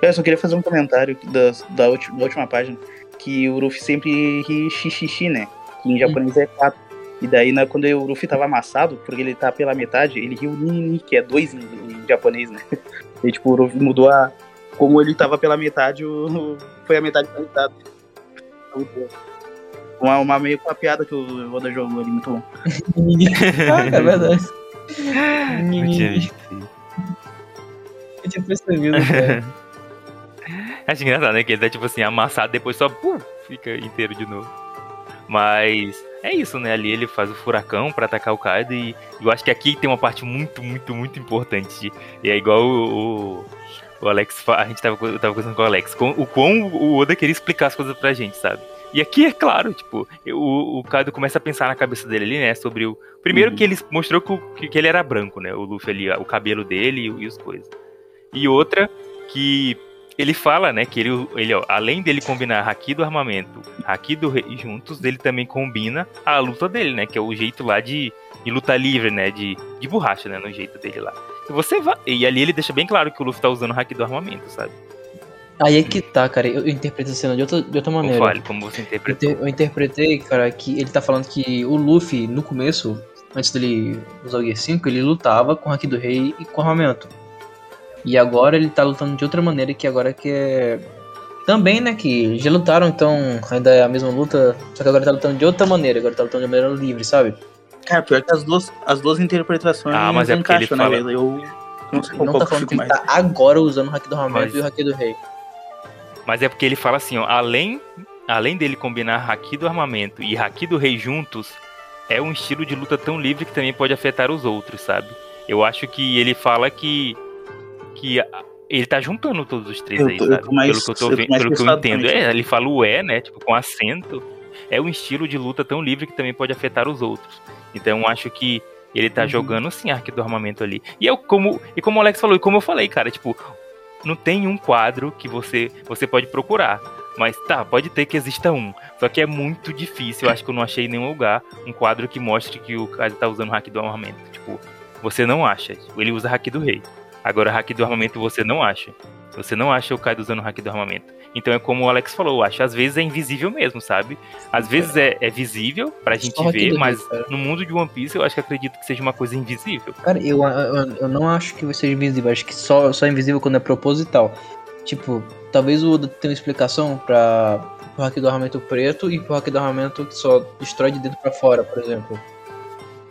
Eu só queria fazer um comentário da, da, ulti- da última página. Que o Luffy sempre ri xixi, né? Que em japonês é 4. E daí, né, quando o Luffy tava amassado, porque ele tá pela metade, ele riu ni, que é dois em, em japonês, né? E tipo, o Luffy mudou a. Como ele tava pela metade, o, foi a metade da metade. Uma, uma meio com a piada que o Oda jogou ali, muito bom. ah, é verdade. Eu tinha visto isso. Eu tinha percebido, cara. Acho engraçado, né? Que ele tá tipo assim, amassado, depois só pum, fica inteiro de novo. Mas é isso, né? Ali ele faz o furacão pra atacar o Kaido e eu acho que aqui tem uma parte muito, muito, muito importante. E é igual o, o, o Alex, a gente tava, eu tava conversando com o Alex, com, o quão o Oda queria explicar as coisas pra gente, sabe? E aqui é claro, tipo, o, o Kaido começa a pensar na cabeça dele ali, né? Sobre o. Primeiro Uhum. que ele mostrou que, o- que, que ele era branco, né? O Luffy ali, o cabelo dele e, e as coisas. E outra que ele fala, né, que ele, ele ó, além dele combinar Haki do armamento, Haki do rei juntos, ele também combina a luta dele, né, que é o jeito lá de, de luta livre, né, de, de borracha, né, no jeito dele lá. E você vai, e ali ele deixa bem claro que o Luffy tá usando o Haki do armamento, sabe? Aí é que tá, cara. Eu, eu interpreto a cena de outra, de outra maneira. fale, como você Eu, interpretou. te- eu interpretei, cara, que ele tá falando que o Luffy, no começo, antes dele usar o Gear 5, ele lutava com o Haki do Rei e com armamento. E agora ele tá lutando de outra maneira, que agora que é. Também, né, que já lutaram, então ainda é a mesma luta, só que agora tá lutando de outra maneira, agora tá lutando de maneira livre, sabe? Cara, pior que as duas, as duas interpretações Ah, mas é porque ele encaixam, né, fala-? Eu não sei Ele não qual tá falando fico que ele mais. tá agora usando o Haki do armamento Mas- e o Haki do Rei. Mas é porque ele fala assim, ó, além, além dele combinar Haki do armamento e Haki do rei juntos, é um estilo de luta tão livre que também pode afetar os outros, sabe? Eu acho que ele fala que que ele tá juntando todos os três Eu aí, tô- sabe? mais- pelo que eu tô vendo, pelo que eu entendo. É, ele fala o é, né, tipo com acento. É um estilo de luta tão livre que também pode afetar os outros. Então eu acho que ele tá Uhum. jogando sim Haki do armamento ali. E eu como e como o Alex falou, e como eu falei, cara, tipo, não tem um quadro que você você pode procurar. Mas tá, pode ter que exista um. Só que é muito difícil. Eu acho que eu não achei em nenhum lugar um quadro que mostre que o cara tá usando o hack do armamento. Tipo, você não acha. Ele usa hack do rei. Agora, hack do armamento você não acha. Você não acha o Kaido usando o hack do armamento. Então é como o Alex falou, acho. Às vezes é invisível mesmo, sabe? Às vezes é, é visível pra gente Só ver, mas cara. no mundo de One Piece eu acho que acredito que seja uma coisa invisível. Cara, eu, eu, eu não acho que ser invisível, acho que só, só é invisível quando é proposital. Tipo, talvez o Oda tenha uma explicação para o hack do armamento preto e pro hack do armamento que só destrói de dentro para fora, por exemplo.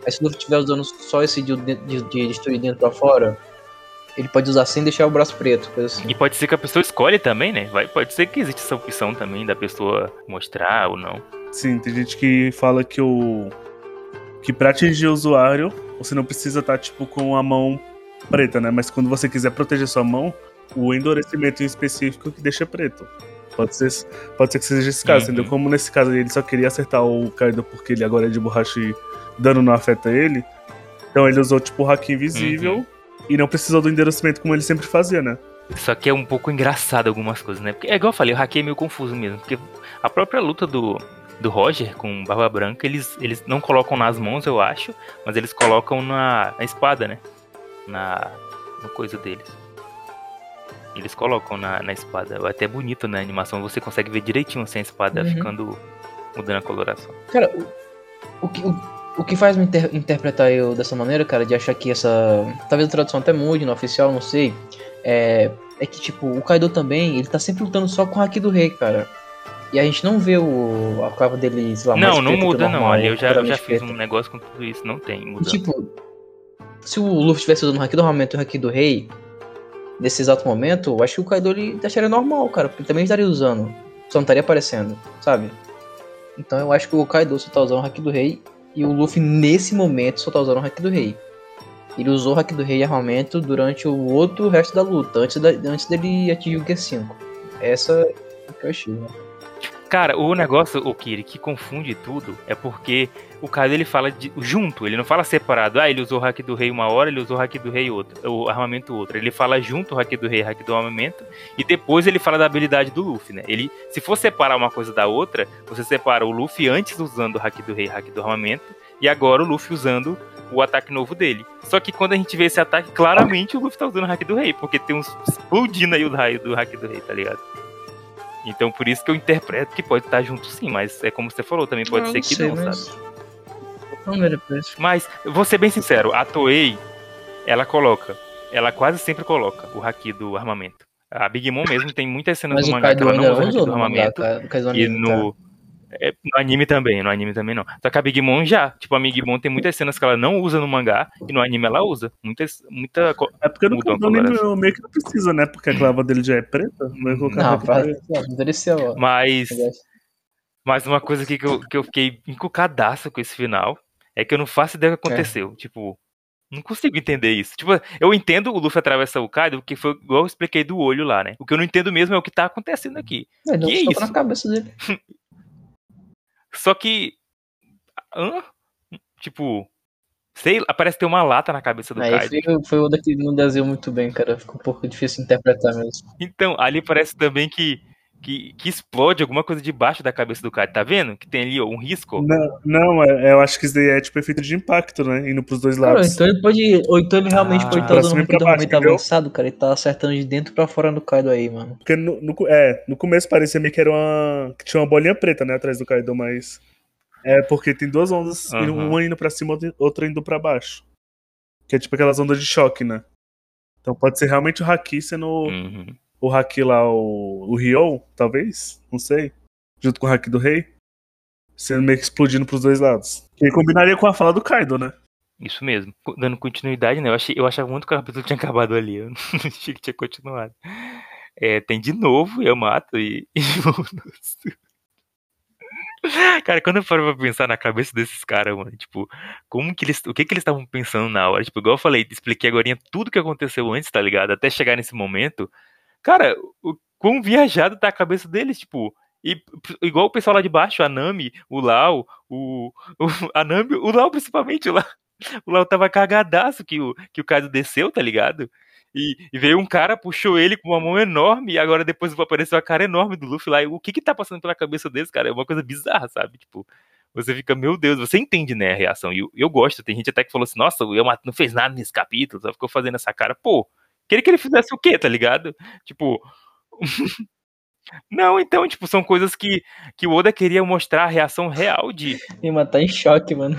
Aí se o Luffy estiver usando só esse de, de, de destruir dentro para fora, ele pode usar sem deixar o braço preto, coisa assim. E pode ser que a pessoa escolhe também, né? Vai, pode ser que existe essa opção também da pessoa mostrar ou não. Sim, tem gente que fala que o. que pra atingir o usuário, você não precisa estar, tá, tipo, com a mão preta, né? Mas quando você quiser proteger sua mão, o endurecimento em específico que deixa preto. Pode ser, pode ser que seja esse caso, uhum. entendeu? Como nesse caso ele só queria acertar o Kaido porque ele agora é de borracha e dano não afeta ele. Então ele usou, tipo, o hack invisível. Uhum e não precisou do endereçamento como ele sempre fazia, né? Só que é um pouco engraçado algumas coisas, né? Porque é igual eu falei, o hack é meio confuso mesmo. Porque a própria luta do, do Roger com Barba Branca, eles, eles não colocam nas mãos, eu acho, mas eles colocam na, na espada, né? Na, na coisa deles. Eles colocam na, na espada. É até bonito na animação, você consegue ver direitinho sem assim, a espada uhum. ficando mudando a coloração. Cara, o, o que. O o que faz me inter interpretar eu dessa maneira, cara, de achar que essa. Talvez a tradução até mude no oficial, não sei. É, é que, tipo, o Kaido também, ele tá sempre lutando só com o Haki do Rei, cara. E a gente não vê o, a clava dele, sei lá, Não, não muda, não. Ali eu já, eu já fiz um negócio com tudo isso, não tem. Muda. Tipo, se o Luffy estivesse usando o Haki do armamento e o Haki do Rei, nesse exato momento, eu acho que o Kaido ele acharia normal, cara, porque ele também estaria usando. Só não estaria aparecendo, sabe? Então eu acho que o Kaido só tá usando o Haki do Rei e o Luffy, nesse momento, só tá usando o Hack do Rei. Ele usou o Hack do Rei e armamento durante o outro resto da luta, antes, da, antes dele atingir o Q5. Essa é o que eu achei, né? Cara, o negócio, o Kiri, que confunde tudo é porque o cara ele fala de, junto, ele não fala separado. Ah, ele usou o hack do rei uma hora, ele usou o hack do rei outra, o armamento outra. Ele fala junto o hack do rei, hack do armamento, e depois ele fala da habilidade do Luffy, né? Ele, se for separar uma coisa da outra, você separa o Luffy antes usando o hack do rei, hack do armamento, e agora o Luffy usando o ataque novo dele. Só que quando a gente vê esse ataque, claramente o Luffy tá usando o hack do rei, porque tem uns explodindo aí o raio do hack do rei, tá ligado? Então por isso que eu interpreto que pode estar junto sim, mas é como você falou, também pode não, ser que sei, não, mas... sabe? Mas, vou ser bem sincero, a Toei, ela coloca, ela quase sempre coloca o haki do armamento. A Big Mom mesmo tem muitas cenas do mangá que ela não usa o haki do armamento. Mangá, e no, é, no anime também, no anime também não. Só que a Big Mom já, tipo, a Big Mom tem muitas cenas que ela não usa no mangá e no anime ela usa. Muitas, muita. É porque no, anime meio que não precisa, né? Porque a clava dele já é preta. Não, não Mas. Mas uma coisa aqui que eu, que eu fiquei encucadaço com esse final é que eu não faço ideia do que aconteceu. É. Tipo, não consigo entender isso. Tipo, eu entendo o Luffy atravessar o Kaido, porque foi igual eu expliquei do olho lá, né? O que eu não entendo mesmo é o que tá acontecendo aqui. É, que é isso? na cabeça dele. Só que. Hã? Tipo. Sei parece ter uma lata na cabeça do Kaido. Foi, foi o daqui não desenho muito bem, cara. Ficou um pouco difícil interpretar mesmo. Então, ali parece também que que, que explode alguma coisa debaixo da cabeça do cara, tá vendo? Que tem ali ó, um risco. Não, não é, eu acho que isso daí é tipo efeito de impacto, né? Indo pros dois lados. então ele pode. Ou então ele realmente ah, pode estar usando um equipamento avançado, cara. Ele tá acertando de dentro pra fora do Kaido aí, mano. Porque no, no, é, no começo parecia meio que era uma. que tinha uma bolinha preta, né, atrás do Kaido, mas. É porque tem duas ondas, uhum. uma indo pra cima, outra indo pra baixo. Que é tipo aquelas ondas de choque, né? Então pode ser realmente o Haki sendo. Uhum o Haki lá, o, o Ryo, talvez, não sei, junto com o Haki do Rei, sendo meio que explodindo pros dois lados. Que combinaria com a fala do Kaido, né? Isso mesmo. Dando continuidade, né? Eu, achei, eu achava muito que o capítulo tinha acabado ali. Eu não achei que tinha continuado. É, tem de novo Yamato e, e Cara, quando eu paro pra pensar na cabeça desses caras, mano, tipo, como que eles. O que que eles estavam pensando na hora? Tipo, igual eu falei, expliquei agora tudo que aconteceu antes, tá ligado? Até chegar nesse momento. Cara, o quão viajado tá a cabeça deles, tipo. E, igual o pessoal lá de baixo, a Nami, o Lau, o, o a Nami, o Lau principalmente, o Lau, o Lau tava cagadaço que o, que o Kaido desceu, tá ligado? E, e, veio um cara, puxou ele com uma mão enorme, e agora depois apareceu a cara enorme do Luffy lá. E o que que tá passando pela cabeça deles, cara? É uma coisa bizarra, sabe? Tipo, você fica, meu Deus, você entende, né, a reação. E eu, eu gosto, tem gente até que falou assim, nossa, o Yamato não fez nada nesse capítulo, só ficou fazendo essa cara. Pô, Queria que ele fizesse o quê, tá ligado? Tipo. Não, então, tipo, são coisas que, que o Oda queria mostrar a reação real de, E mas tá em choque, mano.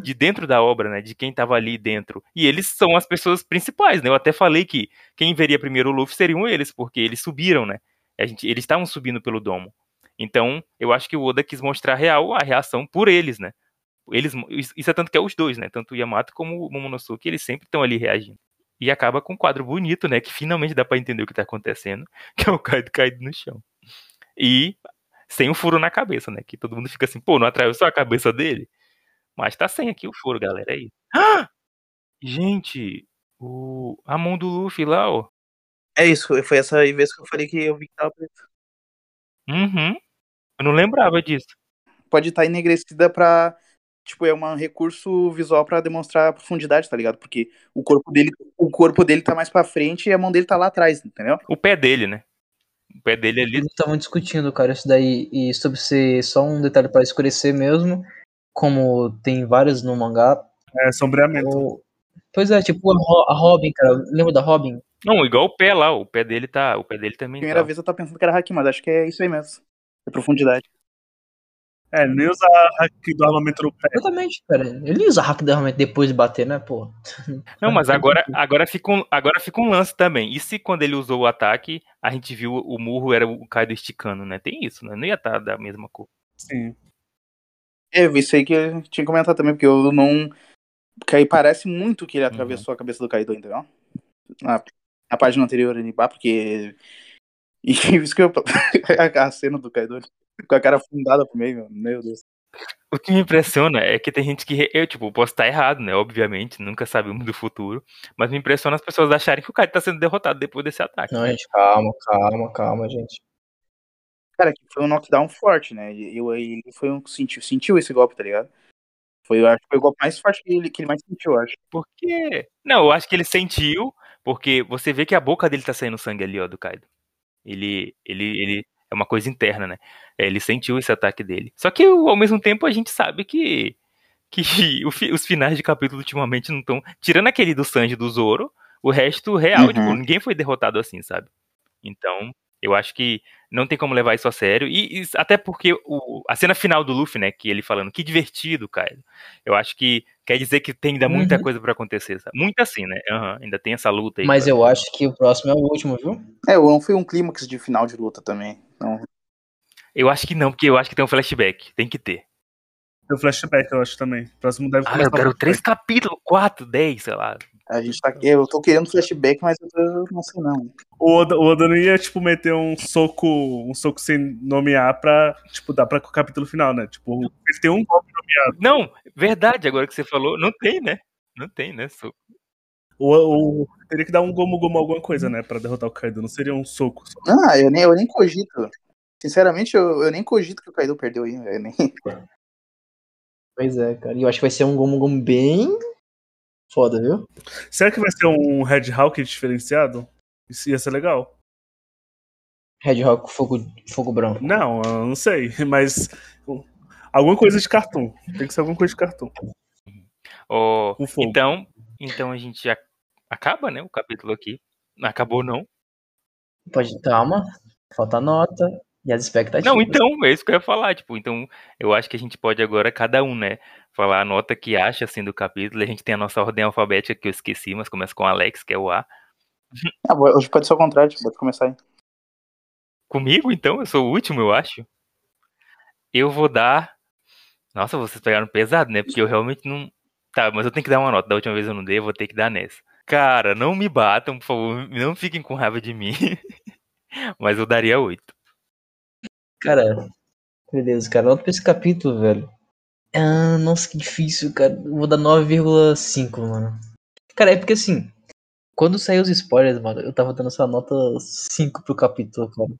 de dentro da obra, né? De quem tava ali dentro. E eles são as pessoas principais, né? Eu até falei que quem veria primeiro o Luffy seriam eles, porque eles subiram, né? A gente, eles estavam subindo pelo domo. Então, eu acho que o Oda quis mostrar real a reação por eles, né? Eles, isso é tanto que é os dois, né? Tanto o Yamato como o Momonosuke, eles sempre estão ali reagindo. E acaba com um quadro bonito, né? Que finalmente dá pra entender o que tá acontecendo, que é o Kaido caído no chão. E sem um furo na cabeça, né? Que todo mundo fica assim, pô, não atravessou a cabeça dele? Mas tá sem aqui o furo, galera, aí. Ah! Gente, o... a mão do Luffy lá, ó. É isso, foi essa vez que eu falei que eu vi que tava preto. Uhum. Eu não lembrava disso. Pode estar enegrecida pra. Tipo, é um recurso visual pra demonstrar a profundidade, tá ligado? Porque o corpo dele, o corpo dele tá mais pra frente e a mão dele tá lá atrás, entendeu? O pé dele, né? O pé dele ali. Eles estavam discutindo, cara, isso daí. E sobre ser só um detalhe pra escurecer mesmo. Como tem vários no mangá. É, sombreamento. ou- Pois é, tipo a, Ro- a Robin, cara. Lembra da Robin? Não, igual o pé lá, o pé dele tá. O pé dele também Primeira tá. vez eu tava pensando que era Haki, mas acho que é isso aí mesmo. É profundidade. É, nem usar aqui do armamento no pé. Exatamente, cara. Ele usa hack realmente depois de bater, né, pô? Não, mas agora, agora, fica um, agora fica um lance também. E se quando ele usou o ataque, a gente viu o murro era o Kaido esticando, né? Tem isso, né? Não ia estar da mesma cor. Sim. É, isso aí que eu tinha que comentar também, porque eu não. Porque aí parece muito que ele atravessou a cabeça do Kaido, entendeu? Na, na página anterior ali, bah, porque. E isso que eu. a cena do Kaido com a cara afundada pro meio, meu, Deus. O que me impressiona é que tem gente que. Eu, tipo, posso estar errado, né? Obviamente, nunca sabemos do futuro. Mas me impressiona as pessoas acharem que o Kaido tá sendo derrotado depois desse ataque. Não, gente, calma, calma, calma, gente. Cara, que foi um knockdown forte, né? Eu, ele foi um. Sentiu, sentiu esse golpe, tá ligado? Foi, eu acho que foi o golpe mais forte que ele, que ele mais sentiu, eu acho. Por quê? Não, eu acho que ele sentiu, porque você vê que a boca dele tá saindo sangue ali, ó, do Kaido. Ele, ele, ele é uma coisa interna, né? É, Ele sentiu esse ataque dele. Só que ao mesmo tempo a gente sabe que que os finais de capítulo ultimamente não estão tirando aquele do Sanji do Zoro, o resto real, Uhum. tipo, ninguém foi derrotado assim, sabe? Então, eu acho que não tem como levar isso a sério. E, e até porque o, a cena final do Luffy, né? Que ele falando, que divertido, Kaido. Eu acho que quer dizer que tem ainda muita Uhum. coisa pra acontecer. Sabe? Muita assim, né? Aham, ainda tem essa luta aí. Mas pra- eu acho que o próximo é o último, viu? É, não foi um clímax de final de luta também. Então, eu acho que não, porque eu acho que tem um flashback. Tem que ter. Tem o flashback, eu acho também. Próximo deve Ah, eu quero o três capítulos, quatro, dez, sei lá. a gente tá aqui. Eu tô querendo flashback, mas eu não sei não. O Oda, o Oda não ia, tipo, meter um soco, um soco sem nomear pra, tipo, dar pra o capítulo final, né? Tipo, tem um golpe nomeado. Não, verdade, agora que você falou, não tem, né? Não tem, né? So- O, o- teria que dar um gomo gomo alguma coisa, né? Pra derrotar o Kaido. Não seria um soco só. Ah, eu nem, eu nem cogito. Sinceramente, eu, eu nem cogito que o Kaido perdeu aí. Eu nem... Pois é, cara. E eu acho que vai ser um Gomu Gomu bem foda, viu? Será que vai ser um Red Hawk diferenciado? Isso ia ser legal. Red com fogo, fogo branco. Não, eu não sei. Mas um, alguma coisa de cartoon. Tem que ser alguma coisa de cartoon. Fogo. então, então a gente já acaba, né? O capítulo aqui. Não acabou, não. Pode, calma. Falta a nota e as expectativas. Não, então, é isso que eu ia falar. Tipo, então, eu acho que a gente pode agora, cada um, né? Falar a nota que acha, assim, do capítulo. A gente tem a nossa ordem alfabética que eu esqueci, mas começa com Alex, que é o A. Ah, hoje pode ser o contrário, pode começar aí. Comigo, então, eu sou o último, eu acho. Eu vou dar. Nossa, vocês pegaram pesado, né? Porque eu realmente não. Tá, mas eu tenho que dar uma nota. Da última vez eu não dei, eu vou ter que dar nessa. Cara, não me batam, por favor. Não fiquem com raiva de mim. mas eu daria oito. Cara, beleza, cara. Nota pra esse capítulo, velho. Ah, nossa, que difícil, cara. Eu vou dar 9,5, mano. Cara, é porque assim, quando saiu os spoilers, mano, eu tava dando essa nota 5 pro capítulo, cara.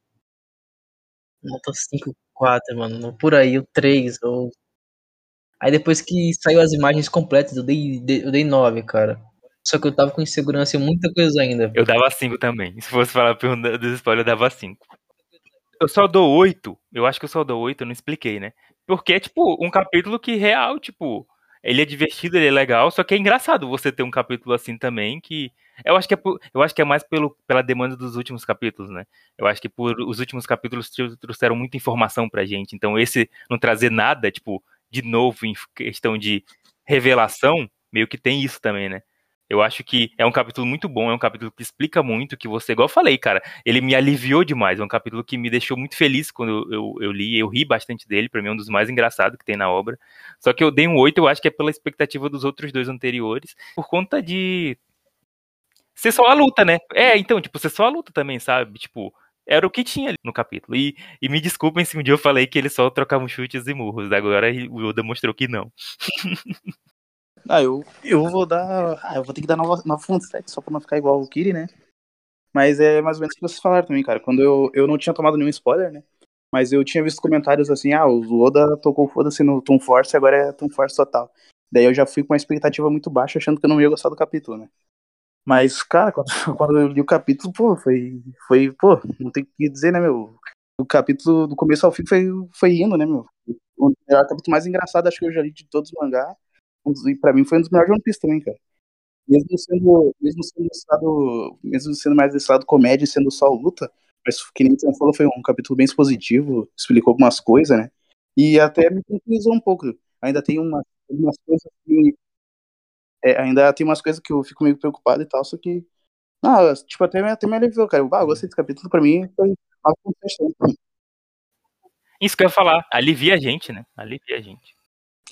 Nota 5, 4, mano. Por aí, o 3. Ou... Aí depois que saiu as imagens completas, eu dei, eu dei 9, cara. Só que eu tava com insegurança em muita coisa ainda. Eu dava cinco também. Se fosse falar dos spoilers, eu dava cinco. Eu só dou oito. Eu acho que eu só dou oito, eu não expliquei, né? Porque é, tipo, um capítulo que real, tipo, ele é divertido, ele é legal, só que é engraçado você ter um capítulo assim também que Eu acho que é, por, eu acho que é mais pelo, pela demanda dos últimos capítulos, né? Eu acho que por os últimos capítulos trouxeram muita informação pra gente. Então, esse não trazer nada, tipo, de novo em questão de revelação, meio que tem isso também, né? Eu acho que é um capítulo muito bom, é um capítulo que explica muito, que você, igual eu falei, cara, ele me aliviou demais, é um capítulo que me deixou muito feliz quando eu, eu li, eu ri bastante dele, para mim é um dos mais engraçados que tem na obra. Só que eu dei um 8, eu acho que é pela expectativa dos outros dois anteriores, por conta de ser só a luta, né? É, então, tipo, ser só a luta também, sabe? Tipo, era o que tinha ali no capítulo. E, e me desculpem se um dia eu falei que ele só trocava chutes e murros, agora o Yoda mostrou que não. Ah, eu, eu vou dar. Ah, eu vou ter que dar nova, nova fonte só pra não ficar igual o Kiri, né? Mas é mais ou menos o que vocês falaram também, cara. Quando eu, eu não tinha tomado nenhum spoiler, né? Mas eu tinha visto comentários assim, ah, o Oda tocou foda-se no Tom Force, agora é Tom Force total. Daí eu já fui com uma expectativa muito baixa, achando que eu não ia gostar do capítulo, né? Mas, cara, quando, quando eu li o capítulo, pô, foi. Foi, pô, não tem o que dizer, né, meu? O capítulo do começo ao fim foi, foi indo, né, meu? O, é o capítulo mais engraçado, acho que eu já li de todos os mangás. E pra mim foi um dos melhores de One Piece também, cara. Mesmo sendo, mesmo sendo lado, mesmo sendo mais desse lado comédia e sendo só luta, mas que nem você falou, foi um capítulo bem expositivo, explicou algumas coisas, né? E até me tranquilizou um pouco. Ainda tem uma, algumas coisas que. É, ainda tem umas coisas que eu fico meio preocupado e tal, só que. Não, tipo, até, até me aliviou, cara. Ah, eu gostei desse capítulo, pra mim foi Isso que eu ia falar, alivia a gente, né? Alivia a gente.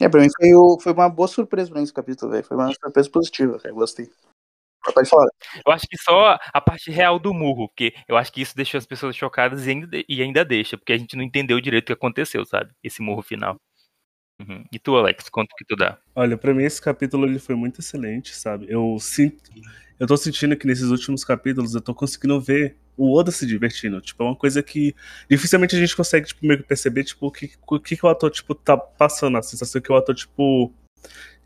É, pra mim foi, foi uma boa surpresa pra mim esse capítulo, velho. Foi uma surpresa positiva, cara. Gostei. Pode falar. Eu acho que só a parte real do murro, porque eu acho que isso deixou as pessoas chocadas e ainda, e ainda deixa, porque a gente não entendeu direito o que aconteceu, sabe? Esse murro final. Uhum. E tu, Alex, quanto que tu dá? Olha, para mim esse capítulo ele foi muito excelente, sabe? Eu sinto, eu tô sentindo que nesses últimos capítulos eu tô conseguindo ver o Oda se divertindo. Tipo, é uma coisa que dificilmente a gente consegue, tipo, meio que perceber, tipo, o que, o que, que o ator, tipo, tá passando. A sensação que o ator, tipo.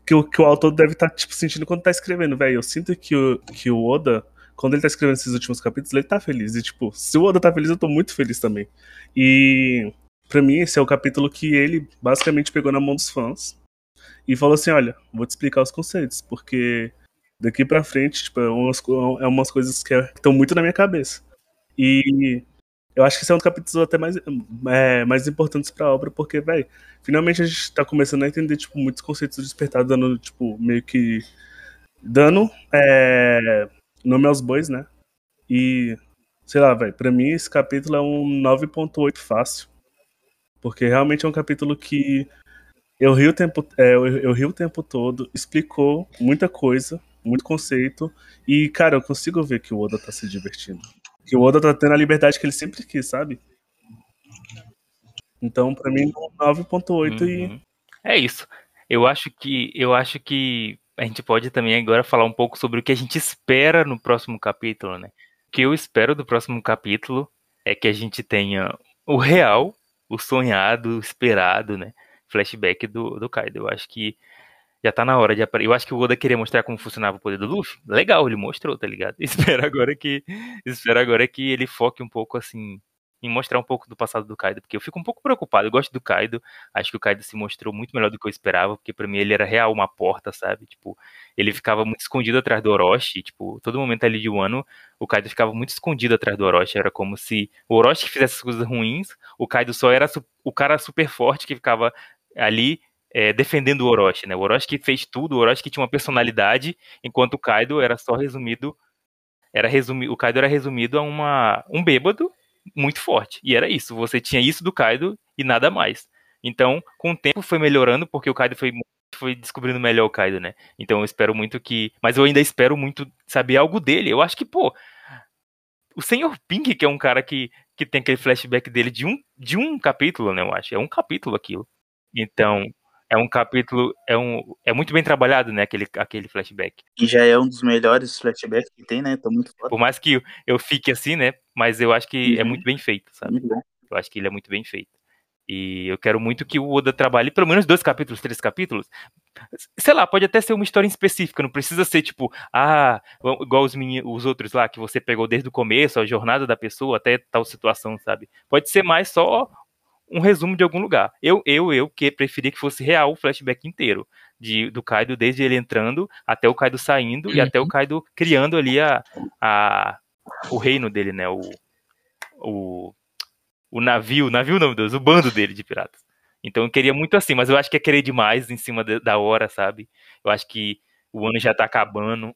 Que o, que o autor deve estar, tá, tipo, sentindo quando tá escrevendo, velho. Eu sinto que o, que o Oda, quando ele tá escrevendo esses últimos capítulos, ele tá feliz. E, tipo, se o Oda tá feliz, eu tô muito feliz também. E. Pra mim, esse é o capítulo que ele basicamente pegou na mão dos fãs e falou assim: olha, vou te explicar os conceitos, porque daqui pra frente, tipo, é umas, é umas coisas que estão muito na minha cabeça. E eu acho que esse é um dos capítulos até mais, é, mais importantes pra obra, porque, velho, finalmente a gente tá começando a entender, tipo, muitos conceitos despertados, dando, tipo, meio que. dando é, nome aos bois, né? E, sei lá, velho, pra mim esse capítulo é um 9.8 fácil. Porque realmente é um capítulo que eu ri o tempo, é, eu, eu ri o tempo todo, explicou muita coisa, muito conceito, e, cara, eu consigo ver que o Oda tá se divertindo. Que o Oda tá tendo a liberdade que ele sempre quis, sabe? Então, para mim, 9.8 uhum. e É isso. Eu acho que eu acho que a gente pode também agora falar um pouco sobre o que a gente espera no próximo capítulo, né? O que eu espero do próximo capítulo é que a gente tenha o real, o sonhado, o esperado, né? Flashback do, do Kaido. Eu acho que já tá na hora de. Eu acho que o Oda queria mostrar como funcionava o poder do Luffy. Legal, ele mostrou, tá ligado? Espero agora que. Espero agora que ele foque um pouco assim. Em mostrar um pouco do passado do Kaido, porque eu fico um pouco preocupado. Eu gosto do Kaido, acho que o Kaido se mostrou muito melhor do que eu esperava, porque para mim ele era real uma porta, sabe? Tipo, ele ficava muito escondido atrás do Orochi, tipo, todo momento ali de Wano, o Kaido ficava muito escondido atrás do Orochi, era como se o Orochi fizesse as coisas ruins, o Kaido só era o cara super forte que ficava ali é, defendendo o Orochi, né? O Orochi que fez tudo, o Orochi que tinha uma personalidade, enquanto o Kaido era só resumido, era resumido, o Kaido era resumido a uma, um bêbado muito forte. E era isso, você tinha isso do Kaido e nada mais. Então, com o tempo foi melhorando, porque o Kaido foi, foi descobrindo melhor o Kaido, né? Então eu espero muito que. Mas eu ainda espero muito saber algo dele. Eu acho que, pô. O Senhor Pink, que é um cara que, que tem aquele flashback dele de um, de um capítulo, né? Eu acho. É um capítulo aquilo. Então, é um capítulo, é, um, é muito bem trabalhado, né, aquele, aquele flashback. E já é um dos melhores flashbacks que tem, né, tô muito foda. Por mais que eu fique assim, né, mas eu acho que é uhum. é muito bem feito, sabe? Eu acho que ele é muito bem feito. E eu quero muito que o Oda trabalhe pelo menos dois capítulos, três capítulos. Sei lá, pode até ser uma história específica, não precisa ser tipo, ah, igual os, os outros lá que você pegou desde o começo, a jornada da pessoa até tal situação, sabe? Pode ser mais só um resumo de algum lugar. Eu, eu, eu que preferia que fosse real o flashback inteiro. de, do Kaido desde ele entrando até o Kaido saindo e até o Uhum. Kaido criando ali a, a, o reino dele, né? O, o, o navio, navio não, meu Deus, o bando dele de piratas. Então eu queria muito assim, mas eu acho que é querer demais em cima de- da hora, sabe? Eu acho que o ano já tá acabando.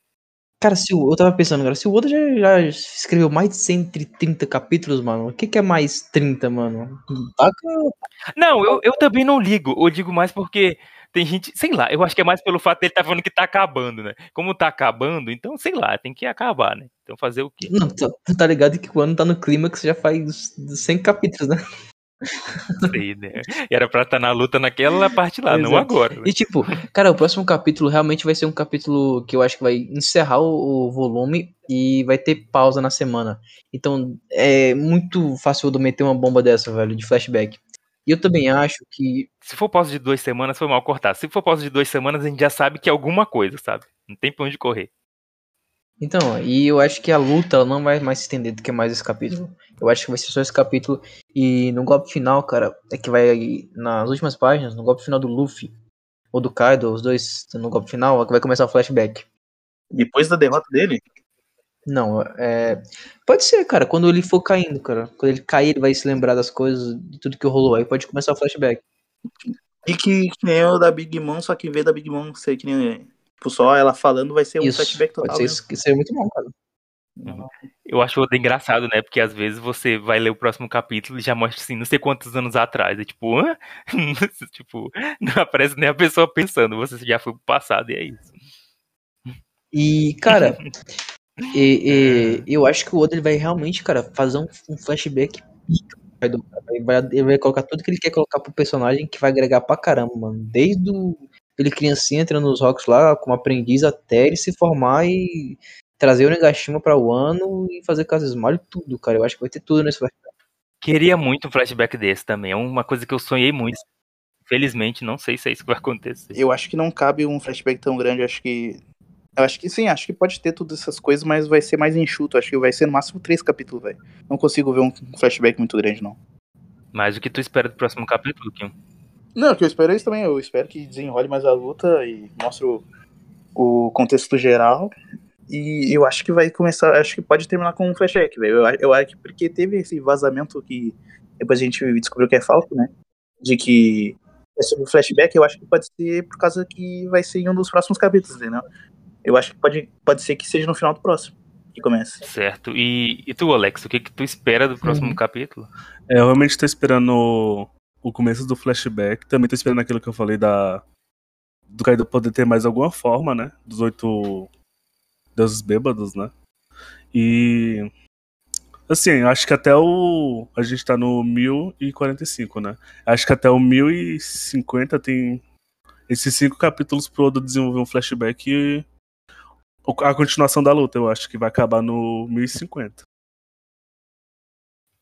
Cara, se o, eu tava pensando agora, se o Oda já, já escreveu mais de 130 capítulos, mano, o que que é mais 30, mano? Não, eu, eu também não ligo. Eu digo mais porque tem gente, sei lá, eu acho que é mais pelo fato dele tá falando que tá acabando, né? Como tá acabando, então sei lá, tem que acabar, né? Então fazer o quê? Não, tá, tu tá ligado que o ano tá no clímax já faz 100 capítulos, né? Sei, né? Era pra estar na luta naquela parte lá, não é. agora. né? E tipo, cara, o próximo capítulo realmente vai ser um capítulo que eu acho que vai encerrar o, o volume e vai ter pausa na semana. Então é muito fácil eu meter uma bomba dessa, velho, de flashback. E eu também acho que. Se for pausa de duas semanas, foi mal cortar. Se for pausa de duas semanas, a gente já sabe que é alguma coisa, sabe? Não tem pra onde correr. Então, e eu acho que a luta não vai mais se estender do que mais esse capítulo. Eu acho que vai ser só esse capítulo. E no golpe final, cara, é que vai. Nas últimas páginas, no golpe final do Luffy ou do Kaido, os dois no golpe final, é que vai começar o flashback. Depois da derrota dele, Não, é. Pode ser, cara, quando ele for caindo, cara. Quando ele cair, ele vai se lembrar das coisas, de tudo que rolou. Aí pode começar o flashback. e que, que nem o da Big Mom, só que vez da Big Mom ser que nem. Tipo, só ela falando, vai ser um Isso, flashback total. pode ser isso, que seria muito bom, cara. Eu acho engraçado, né? Porque às vezes você vai ler o próximo capítulo e já mostra assim, não sei quantos anos atrás. É tipo, hã? tipo, não aparece nem a pessoa pensando, você já foi pro passado e é isso. E, cara, e- e eu acho que o Oda ele vai realmente, cara, fazer um, um flashback. Ele vai, ele vai colocar tudo que ele quer colocar pro personagem que vai agregar pra caramba, mano. Desde o, ele criancinha entrando nos rocks lá como aprendiz até ele se formar e trazer o Negashima pra o ano e fazer Casa Smile tudo, cara. Eu acho que vai ter tudo nesse flashback. Queria muito um flashback desse também. É uma coisa que eu sonhei muito. Felizmente, não sei se é isso que vai acontecer. Eu acho que não cabe um flashback tão grande. Acho que. Eu acho que sim, acho que pode ter todas essas coisas, mas vai ser mais enxuto. Acho que vai ser no máximo três capítulos, velho. Não consigo ver um flashback muito grande, não. Mas o que tu espera do próximo capítulo, Kim? Não, o que eu espero é isso também. Eu espero que desenrole mais a luta e mostre o, o contexto geral. E eu acho que vai começar. Acho que pode terminar com um flashback, velho. Eu, eu acho que porque teve esse vazamento que depois a gente descobriu que é falso, né? De que é sobre o flashback, eu acho que pode ser por causa que vai ser em um dos próximos capítulos, entendeu? Eu acho que pode, pode ser que seja no final do próximo que comece. Certo. E, e tu, Alex, o que, que tu espera do próximo Uhum. capítulo? É, eu realmente tô esperando o- começo do flashback. Também tô esperando aquilo que eu falei da. Do Kaido poder ter mais alguma forma, né? Dos oito deuses bêbados, né? E. Assim, acho que até o. A gente tá no 1045, né? Acho que até o 1050 tem esses cinco capítulos pro Oda desenvolver um flashback e. A continuação da luta, eu acho que vai acabar no 1050.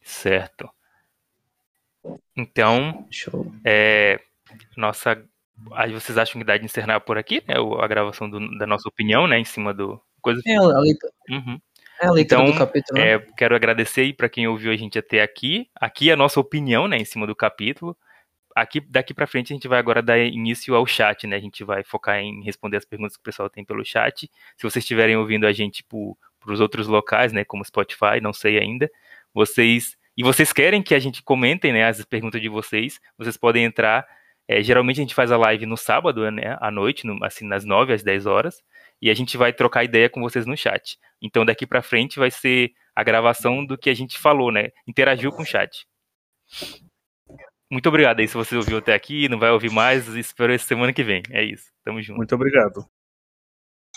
Certo. Então, Show. é, nossa. Aí vocês acham que dá de encerrar por aqui, né? A gravação do- da nossa opinião, né? Em cima do. Coisa. É a leitura, Uhum. é a leitura Então, do capítulo, né? É, quero agradecer para quem ouviu a gente até aqui. Aqui é a nossa opinião, né, em cima do capítulo. Aqui, daqui para frente a gente vai agora dar início ao chat, né? A gente vai focar em responder as perguntas que o pessoal tem pelo chat. Se vocês estiverem ouvindo a gente para os outros locais, né, como Spotify, não sei ainda, vocês e vocês querem que a gente comentem, né, as perguntas de vocês, vocês podem entrar. é, geralmente a gente faz a live no sábado, né, à noite, no- assim nas 9 às 10 horas, e a gente vai trocar ideia com vocês no chat. Então daqui para frente vai ser a gravação do que a gente falou, né? Interagiu com o chat. Muito obrigado aí se você ouviu até aqui, não vai ouvir mais, espero essa semana que vem. É isso. Tamo junto. Muito obrigado.